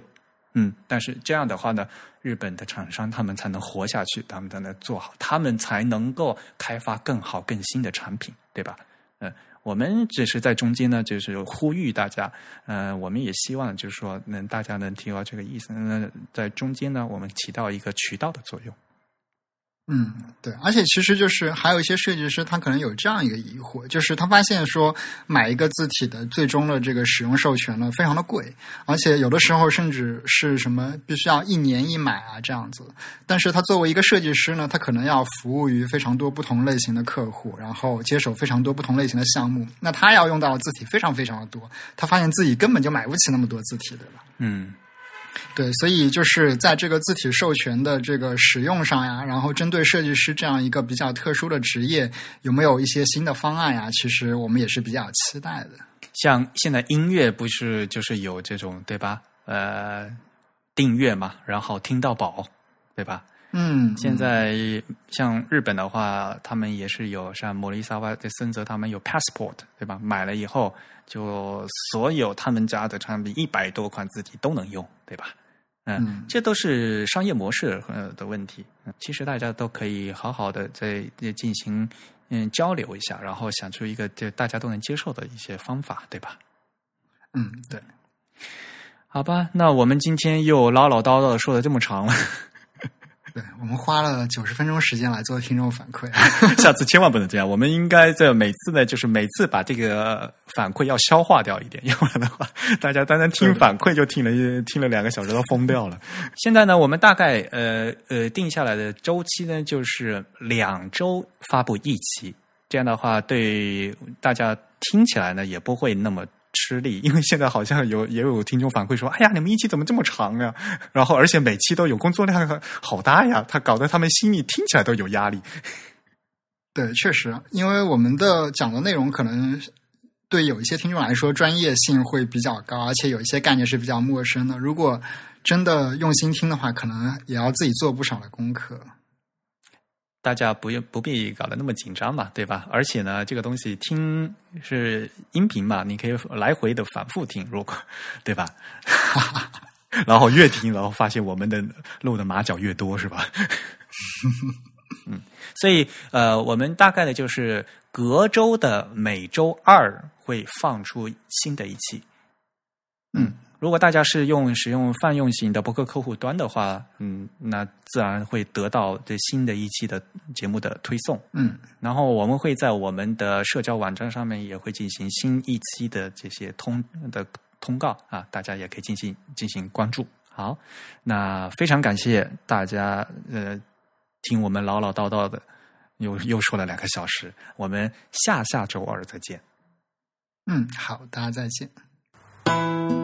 嗯，但是这样的话呢，日本的厂商他们才能活下去，他们才能做好，他们才能够开发更好、更新的产品，对吧？嗯、我们只是在中间呢，就是呼吁大家，呃，我们也希望就是说，能大家能听到这个意思，那在中间呢，我们起到一个渠道的作用。嗯，对，而且其实就是还有一些设计师，他可能有这样一个疑惑，就是他发现说买一个字体的最终的这个使用授权呢非常的贵，而且有的时候甚至是什么必须要一年一买啊这样子。但是他作为一个设计师呢，他可能要服务于非常多不同类型的客户，然后接手非常多不同类型的项目，那他要用到的字体非常非常的多，他发现自己根本就买不起那么多字体，对吧？嗯对，所以就是在这个字体授权的这个使用上呀，然后针对设计师这样一个比较特殊的职业，有没有一些新的方案呀？其实我们也是比较期待的。像现在音乐不是就是有这种对吧？呃，订阅嘛，然后听到宝，对吧？嗯，现在像日本的话，他们也是有像莫里萨瓦的森泽，他们有 passport，对吧？买了以后，就所有他们家的产品一百多款自己都能用，对吧？嗯，这都是商业模式呃的问题。其实大家都可以好好的在进行嗯交流一下，然后想出一个就大家都能接受的一些方法，对吧？嗯，对。好吧，那我们今天又唠唠叨叨的说的这么长了。对我们花了九十分钟时间来做听众反馈，*laughs* 下次千万不能这样。我们应该在每次呢，就是每次把这个反馈要消化掉一点，*laughs* 要不然的话，大家单单听反馈就听了听了两个小时都疯掉了。现在呢，我们大概呃呃定下来的周期呢，就是两周发布一期，这样的话对大家听起来呢也不会那么。吃力，因为现在好像有也有听众反馈说：“哎呀，你们一期怎么这么长呀？” *laughs* 然后而且每期都有工作量好大呀，他搞得他们心里听起来都有压力。对，确实，因为我们的讲的内容可能对有一些听众来说专业性会比较高，而且有一些概念是比较陌生的。如果真的用心听的话，可能也要自己做不少的功课。大家不用不必搞得那么紧张嘛，对吧？而且呢，这个东西听是音频嘛，你可以来回的反复听，如果对吧？*laughs* 然后越听，然后发现我们的露的马脚越多，是吧？*laughs* 嗯，所以呃，我们大概的就是隔周的每周二会放出新的一期，嗯。如果大家是用使用泛用型的博客客户端的话，嗯，那自然会得到这新的一期的节目的推送，嗯，然后我们会在我们的社交网站上面也会进行新一期的这些通的通告啊，大家也可以进行进行关注。好，那非常感谢大家呃听我们唠唠叨叨的，又又说了两个小时，我们下下周二再见。嗯，好，大家再见。